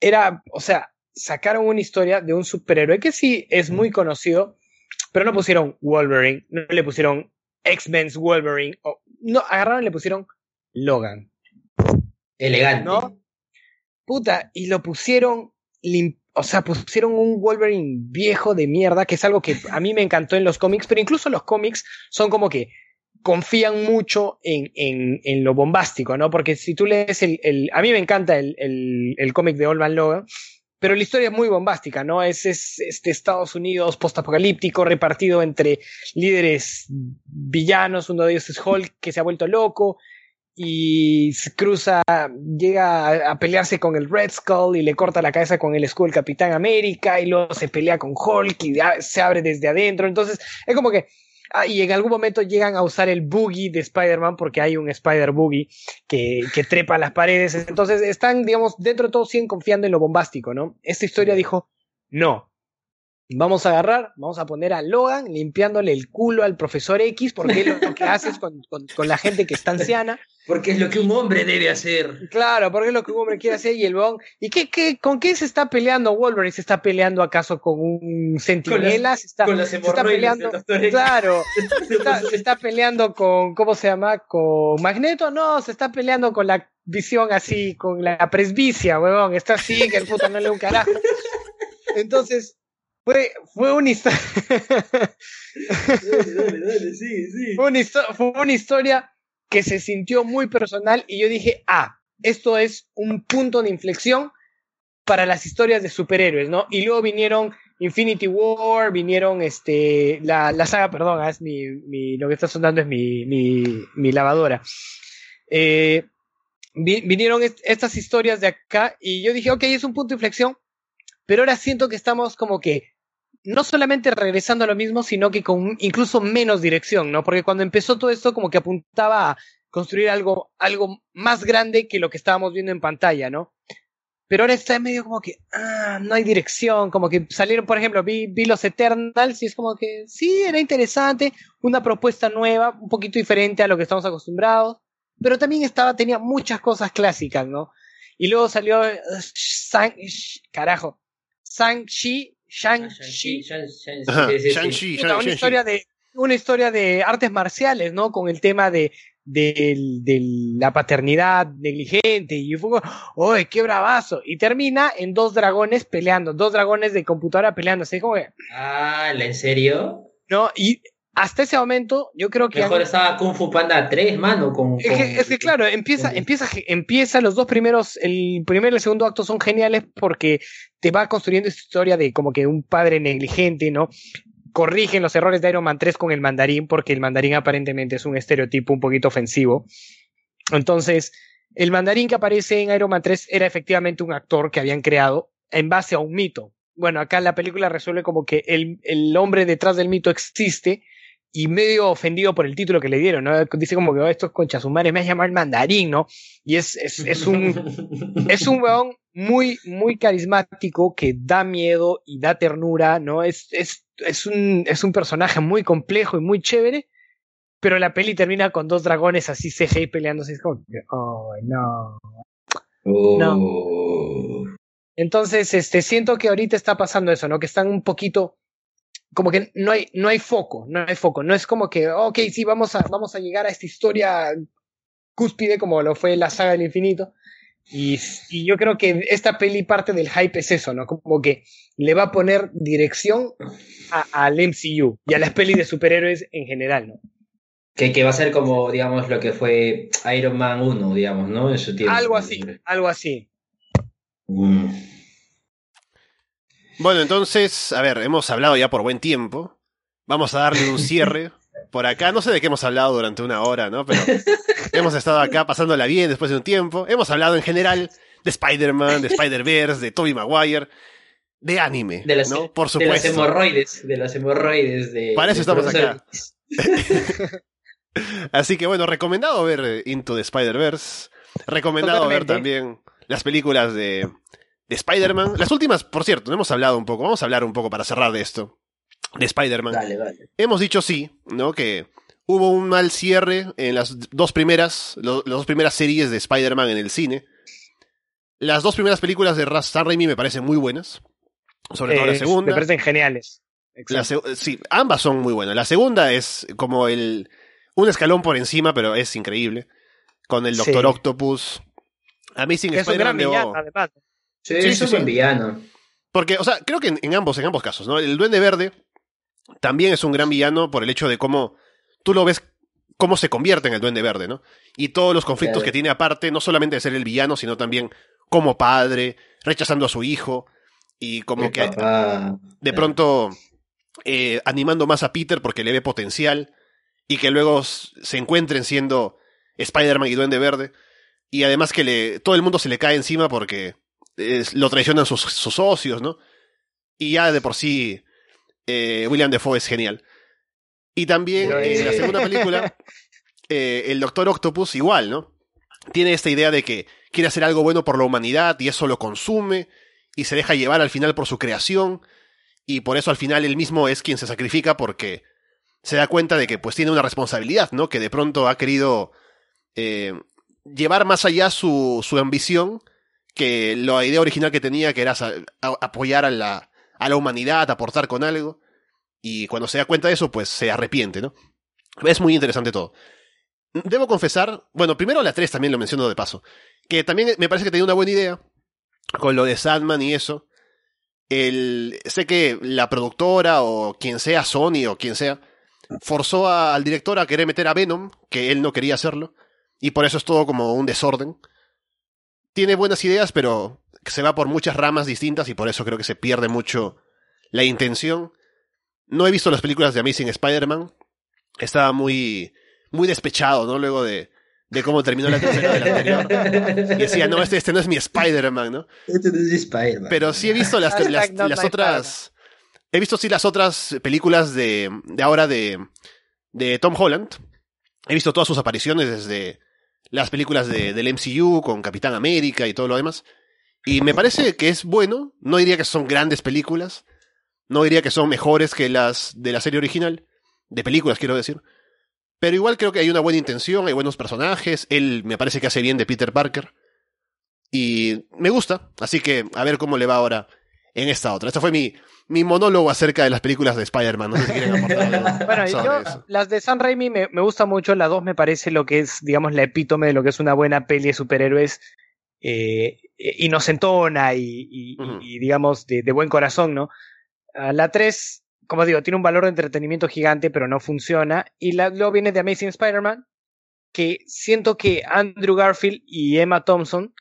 era, o sea, sacaron una historia de un superhéroe que sí es muy conocido, pero no pusieron Wolverine, no le pusieron X-Men's Wolverine, o, no, agarraron y le pusieron Logan. Elegante. ¿No? Puta, y lo pusieron o sea, pusieron un Wolverine viejo de mierda, que es algo que a mí me encantó en los cómics, pero incluso los cómics son como que confían mucho en, en, lo bombástico, ¿no? Porque si tú lees el, el a mí me encanta el, el, el cómic de Old Man Logan, pero la historia es muy bombástica, ¿no? Es, es este Estados Unidos postapocalíptico repartido entre líderes villanos, uno de ellos es Hulk, que se ha vuelto loco, y se cruza, llega a, pelearse con el Red Skull y le corta la cabeza con el escudo del Capitán América y luego se pelea con Hulk y se abre desde adentro. Entonces, es como que, ah, y en algún momento llegan a usar el boogie de Spider-Man porque hay un Spider Boogie que, que trepa las paredes. Entonces, están, digamos, dentro de todo siguen confiando en lo bombástico, ¿no? Esta historia dijo, no, Vamos a agarrar, vamos a poner a Logan limpiándole el culo al profesor X, porque es lo que haces con, con, con, la gente que está anciana. Porque es lo que un hombre debe hacer. Claro, porque es lo que un hombre quiere hacer y el bon. ¿Y qué, qué, con qué se está peleando Wolverine? ¿Se está peleando acaso con un centinela? ¿Se está, con las se está peleando? Claro, se está, [laughs] se está peleando con, ¿cómo se llama? ¿Con Magneto? No, se está peleando con la visión así, con la presbicia, huevón. Está así, que el puto no le un carajo. Entonces, fue, fue una historia. dale, dale, dale, sí, sí. [laughs] Fue una, fue una historia que se sintió muy personal y yo dije, ah, esto es un punto de inflexión para las historias de superhéroes, ¿no? Y luego vinieron Infinity War, vinieron este, la, la saga, perdón, es mi, mi, lo que está sonando es mi, mi, mi lavadora. Eh, vi, vinieron est estas historias de acá y yo dije, ok, es un punto de inflexión, pero ahora siento que estamos como que no solamente regresando a lo mismo, sino que con incluso menos dirección, ¿no? Porque cuando empezó todo esto como que apuntaba a construir algo, algo más grande que lo que estábamos viendo en pantalla, ¿no? Pero ahora está medio como que, ah, no hay dirección, como que salieron, por ejemplo, vi, vi los Eternals y es como que, sí, era interesante, una propuesta nueva, un poquito diferente a lo que estamos acostumbrados, pero también estaba, tenía muchas cosas clásicas, ¿no? Y luego salió, uh, Sang, carajo, Shang-Chi Shang-Chi. Shang-Chi, una, una historia de una historia de artes marciales, ¿no? Con el tema de, de, de la paternidad negligente y fue ¡Uy, qué bravazo! Y termina en dos dragones peleando, dos dragones de computadora peleando, así como Ah, ¿en serio? No, y hasta ese momento yo creo que... Mejor estaba Kung Fu Panda 3, mano, con... Es que, es que claro, empieza, empieza, empieza, los dos primeros, el primero y el segundo acto son geniales porque te va construyendo esta historia de como que un padre negligente, ¿no? Corrigen los errores de Iron Man 3 con el mandarín porque el mandarín aparentemente es un estereotipo un poquito ofensivo. Entonces, el mandarín que aparece en Iron Man 3 era efectivamente un actor que habían creado en base a un mito. Bueno, acá la película resuelve como que el, el hombre detrás del mito existe, y medio ofendido por el título que le dieron, ¿no? Dice como que oh, estos conchasumares me llaman mandarín, ¿no? Y es, es, es un, [laughs] es un weón muy, muy carismático que da miedo y da ternura, ¿no? Es, es, es un, es un personaje muy complejo y muy chévere, pero la peli termina con dos dragones así CGI peleándose, es como que, oh, no. No. Oh. Entonces, este, siento que ahorita está pasando eso, ¿no? Que están un poquito como que no hay, no hay foco, no hay foco. No es como que, ok, sí, vamos a, vamos a llegar a esta historia cúspide como lo fue la saga del infinito. Y, y yo creo que esta peli parte del hype es eso, ¿no? Como que le va a poner dirección al MCU y a las pelis de superhéroes en general, ¿no? Que, que va a ser como, digamos, lo que fue Iron Man 1, digamos, ¿no? En su tiempo. Algo así, algo así. Mm. Bueno, entonces, a ver, hemos hablado ya por buen tiempo. Vamos a darle un cierre por acá. No sé de qué hemos hablado durante una hora, ¿no? Pero hemos estado acá pasándola bien después de un tiempo. Hemos hablado en general de Spider-Man, de Spider-Verse, de Tobey Maguire, de anime, De las, ¿no? Por de las supuesto. hemorroides, de las hemorroides de... Para eso de estamos acá. [laughs] Así que bueno, recomendado ver Into the Spider-Verse. Recomendado ver también las películas de, de Spider-Man. Las últimas, por cierto, no hemos hablado un poco. Vamos a hablar un poco para cerrar de esto. De Spider-Man. Dale, dale. Hemos dicho sí, ¿no? Que hubo un mal cierre en las dos primeras, lo- las dos primeras series de Spider-Man en el cine. Las dos primeras películas de Sam Raimi me parecen muy buenas. Sobre todo la Eh, segunda. Me parecen geniales. La sí, ambas son muy buenas. La segunda es como el un escalón por encima, pero es increíble. Con el Doctor Sí. Octopus. Amazing Que es un gran Spider-Man. Sí, Sí, es un sí. buen villano. Porque, o sea, creo que en, en ambos, en ambos casos, ¿no? El Duende Verde también es un gran villano por el hecho de cómo tú lo ves, cómo se convierte en el Duende Verde, ¿no? Y todos los conflictos Claro. que tiene aparte, no solamente de ser el villano, sino también como padre, rechazando a su hijo, y como El que papá. de pronto eh, animando más a Peter porque le ve potencial y que luego se encuentren siendo Spider-Man y Duende Verde y además que le, todo el mundo se le cae encima porque lo traicionan sus, sus socios, ¿no? Y ya de por sí eh, William Defoe es genial. Y también en la segunda película [laughs] eh, el Doctor Octopus igual, ¿no? Tiene esta idea de que quiere hacer algo bueno por la humanidad y eso lo consume y se deja llevar al final por su creación y por eso al final él mismo es quien se sacrifica porque se da cuenta de que pues tiene una responsabilidad, ¿no? Que de pronto ha querido eh, llevar más allá su, su ambición que la idea original que tenía, que era apoyar a la, a la humanidad, aportar con algo. Y cuando se da cuenta de eso, pues se arrepiente, ¿no? Es muy interesante todo. Debo confesar, bueno, primero la 3 también lo menciono de paso, que también me parece que tenía una buena idea con lo de Sandman y eso. El, sé que la productora o quien sea, Sony o quien sea, forzó al director a querer meter a Venom, que él no quería hacerlo, y por eso es todo como un desorden. Tiene buenas ideas, pero se va por muchas ramas distintas y por eso creo que se pierde mucho la intención. No he visto las películas de Amazing Spider-Man. Estaba muy, muy despechado, ¿no? Luego de, de cómo terminó la tercera de la anterior. Y decía, no, este, este no es mi Spider-Man, ¿no? Este no es Spider-Man. Pero sí he visto las, las, las otras. He visto sí las otras películas de, de ahora de, de Tom Holland. He visto todas sus apariciones desde las películas de, del MCU con Capitán América y todo lo demás. Y me parece que es bueno. No diría que son grandes películas. No diría que son mejores que las de la serie original. De películas, quiero decir. Pero igual creo que hay una buena intención, hay buenos personajes. Él me parece que hace bien de Peter Parker. Y me gusta. Así que a ver cómo le va ahora en esta otra. Este fue mi, mi monólogo acerca de las películas de Spider-Man. No sé si quieren aportar algo [laughs] Bueno, yo, eso. las de San Raimi me, me gusta mucho, la 2 me parece lo que es, digamos, la epítome de lo que es una buena peli de superhéroes eh, inocentona y, y- digamos, de, de buen corazón, ¿no? Ah, la 3, como digo, tiene un valor de entretenimiento gigante, pero no funciona. Y la, luego viene de Amazing Spider-Man, que siento que Andrew Garfield y Emma Thompson,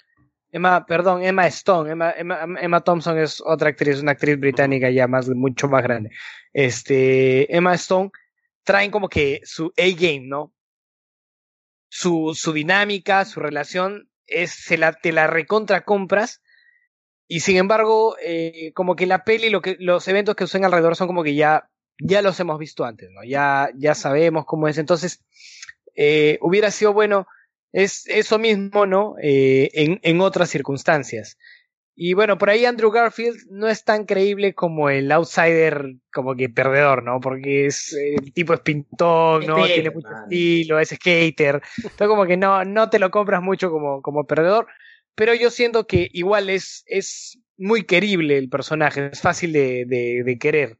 Emma, perdón, Emma Stone, Emma, Emma, Emma Thompson es otra actriz, una actriz británica ya más, mucho más grande. Este, Emma Stone traen como que su A-game, ¿no? Su, su dinámica, su relación, es, se la, te la recontra compras. Y sin embargo, eh, como que la peli, lo que, los eventos que suceden alrededor son como que ya, ya los hemos visto antes, ¿no? Ya, ya sabemos cómo es. Entonces, eh, hubiera sido bueno, es eso mismo, ¿no? Eh, en, en otras circunstancias. Y bueno, por ahí Andrew Garfield no es tan creíble como el outsider, como que perdedor, ¿no? Porque es, eh, el tipo es pintón, ¿no? Tiene mucho man. estilo, es skater. Entonces como que no, no te lo compras mucho como, como perdedor. Pero yo siento que igual es, es muy querible el personaje, es fácil de, de, de querer.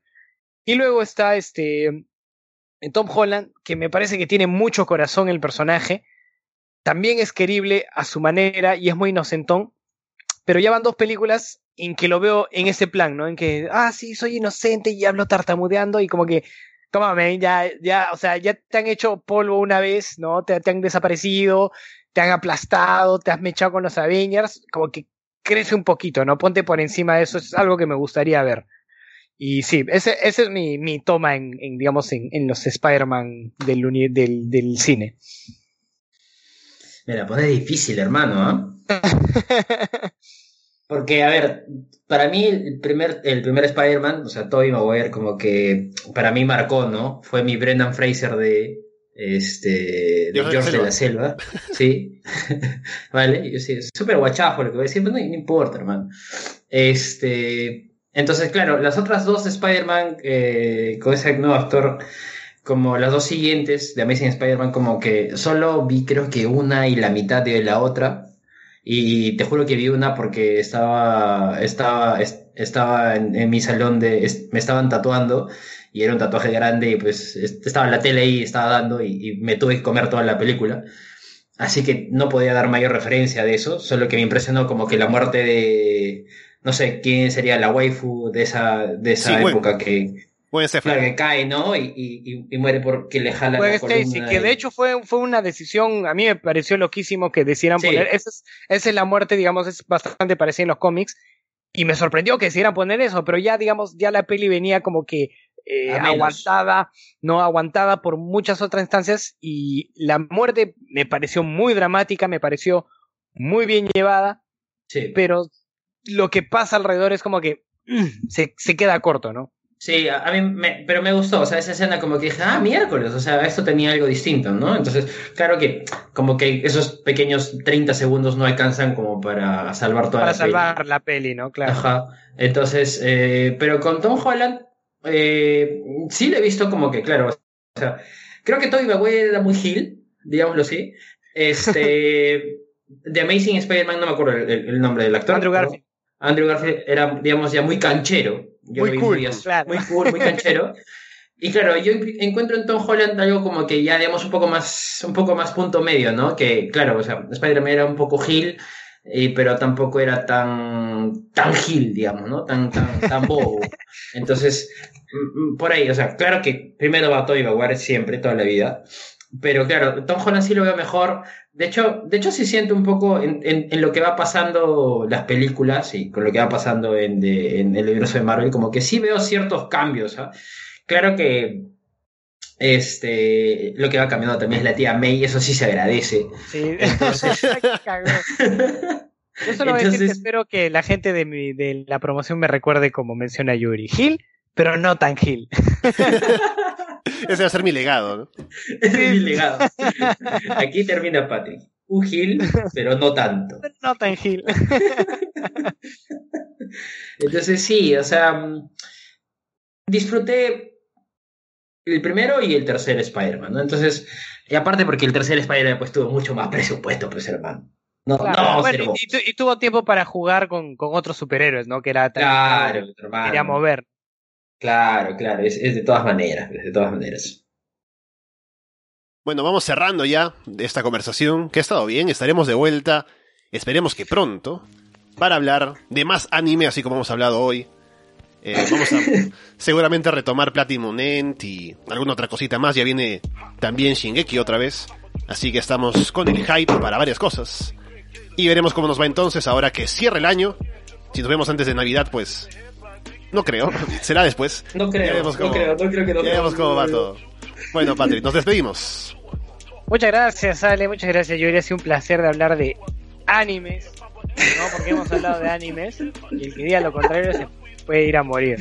Y luego está este Tom Holland, que me parece que tiene mucho corazón el personaje. También es querible a su manera y es muy inocentón. Pero ya van dos películas en que lo veo en ese plan, ¿no? En que, ah, sí, soy inocente y hablo tartamudeando y como que, tómame, ya, ya, o sea, ya te han hecho polvo una vez, ¿no? Te, han desaparecido, te han aplastado, te has mechado con los Avengers, como que crece un poquito, ¿no? Ponte por encima de eso, es algo que me gustaría ver. Y sí, ese, es mi, mi toma en, digamos, en, en los Spider-Man del cine. Me la pone difícil, hermano, ¿ah? [laughs] Porque, a ver, para mí el primer, el primer Spider-Man, o sea, Tobey Maguire, como que para mí marcó, ¿no? Fue mi Brendan Fraser de, este, de George de la George de la Selva, ¿sí? [laughs] vale, yo sí, es súper guachajo lo que voy a decir, pero no, no importa, hermano. Este, entonces, claro, las otras dos Spider-Man, eh, con ese nuevo actor, como las dos siguientes de Amazing Spider-Man, como que solo vi creo que una y la mitad de la otra. Y te juro que vi una porque estaba, estaba, es- estaba en, en mi salón de, es- me estaban tatuando y era un tatuaje grande y pues es- estaba en la tele ahí, estaba dando y, y me tuve que comer toda la película. Así que no podía dar mayor referencia de eso, solo que me impresionó como que la muerte de, no sé, quién sería la waifu de esa, de esa Sí, época que, Buen claro, Stefan. que cae, ¿no? Y, y, y- muere porque le jala Fue la Stacy, columna que de hecho fue, fue una decisión, a mí me pareció loquísimo que decidieran Sí. poner, esa es, esa es la muerte, digamos, es bastante parecida en los cómics, y me sorprendió que decidieran poner eso, pero ya, digamos, ya la peli venía como que eh, aguantada, no aguantada por muchas otras instancias, y la muerte me pareció muy dramática, me pareció muy bien llevada, Sí. pero lo que pasa alrededor es como que mm, se, se queda corto, ¿no? Sí, a, mí me, pero me gustó, o sea, esa escena como que dije, ah, miércoles, o sea, esto tenía algo distinto, ¿no? Entonces, claro que como que esos pequeños 30 segundos no alcanzan como para salvar toda Para la peli. salvar la peli, ¿no? Claro. Ajá. Entonces, eh, pero con Tom Holland, eh, sí le he visto como que, claro, o sea, creo que Tobey Maguire era muy heel, digámoslo así. Este, [laughs] The Amazing Spider-Man, no me acuerdo el, nombre del actor. Andrew Garfield. Andrew Garfield era, digamos, ya muy canchero. Yo Muy cool, así, claro. Muy cool, muy canchero. Y claro, yo encuentro en Tom Holland algo como que ya, digamos, un poco más, un poco más punto medio, ¿no? Que, claro, o sea, Spider-Man era un poco heel, y- pero tampoco era tan, tan heel, digamos, ¿no? Tan, tan, tan bobo. Entonces, mm, mm, por ahí, o sea, claro que primero va Tobey Maguire siempre, toda la vida. Pero claro, Tom Holland sí lo veo mejor. De hecho, de hecho sí siento un poco en, en- en lo que va pasando las películas y con lo que va pasando en, de- en el universo de Marvel, como que sí veo ciertos cambios. ¿ah? Claro que este, lo que va cambiando también es la tía May, eso sí se agradece. Sí. [laughs] Entonces-. Yo solo voy a decir que Entonces- espero que la gente de, mi, de la promoción me recuerde como menciona Yuri. Gil, pero no tan Gil. [laughs] [laughs] Ese va a ser mi legado, ¿no? Ese es mi legado. Aquí termina Patrick. Un Gil, pero no tanto. No tan Gil. [laughs] Entonces sí, o sea, mm, disfruté el primero y el tercer Spider-Man, ¿no? Entonces, y aparte porque el tercer Spider-Man pues tuvo mucho más presupuesto, pues hermano. No, Claro, no, bueno, y, tu- y tuvo tiempo para jugar con, con otros superhéroes, ¿no? Que era tan- Claro, quería hermano. mover. Claro, claro, es, es de todas maneras, es de todas maneras. Bueno, vamos cerrando ya esta conversación, que ha estado bien, estaremos de vuelta, esperemos que pronto, para hablar de más anime, así como hemos hablado hoy. Eh, vamos a [laughs] seguramente retomar Platinum End y alguna otra cosita más, ya viene también Shingeki otra vez, así que estamos con el hype para varias cosas. Y veremos cómo nos va entonces ahora que cierra el año. Si nos vemos antes de Navidad, pues no creo, [laughs] será después. No Ya creo, no creo, no creo que no Ya veremos cómo va todo. Bueno, Patrick, nos despedimos. Muchas gracias, Ale. Muchas gracias, Yuri. Ha sido un placer de hablar de animes. ¿no? Porque hemos hablado de animes. Y el que diga lo contrario se puede ir a morir.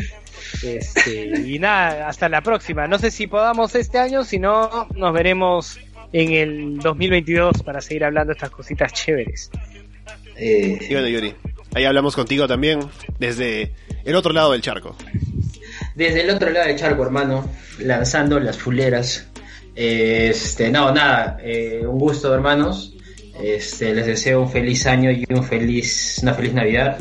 Este, y nada, hasta la próxima. No sé si podamos este año, si no, nos veremos en el 2022 para seguir hablando de estas cositas chéveres. Eh, Y bueno, Yuri, ahí hablamos contigo también desde el otro lado del charco. Desde el otro lado del charco, hermano, lanzando las fuleras. Este, no, nada, eh, un gusto, hermanos. Este, les deseo un feliz año y un feliz, una feliz Navidad,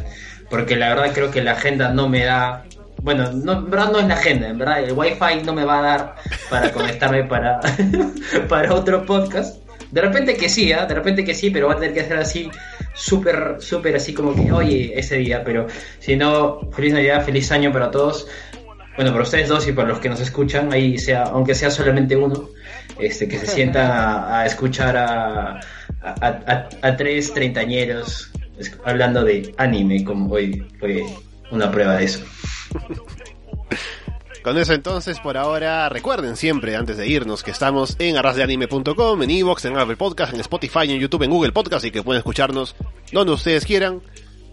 porque la verdad creo que la agenda no me da bueno, no, en verdad no es la agenda, en verdad el wifi no me va a dar para conectarme para, [laughs] para otro podcast. De repente que sí, ¿ah? de repente que sí, pero va a tener que hacer así súper, súper así como que, oye, ese día, pero si no, feliz Navidad, feliz año para todos. Bueno, para ustedes dos y para los que nos escuchan, ahí sea, aunque sea solamente uno, este, que se sientan a, escuchar a, a, a- tres treintañeros hablando de anime, como hoy fue una prueba de eso. [laughs] Con eso entonces, por ahora, recuerden siempre, antes de irnos, que estamos en arrasdeanime.com, en Evox, en Apple Podcast, en Spotify, en YouTube, en Google Podcast y que pueden escucharnos donde ustedes quieran.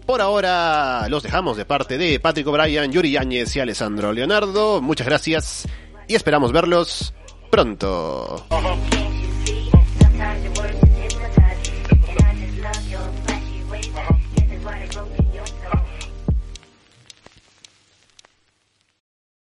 Por ahora, los dejamos de parte de Patrick O'Brien, Yuri Yáñez y Alessandro Leonardo. Muchas gracias y esperamos verlos pronto.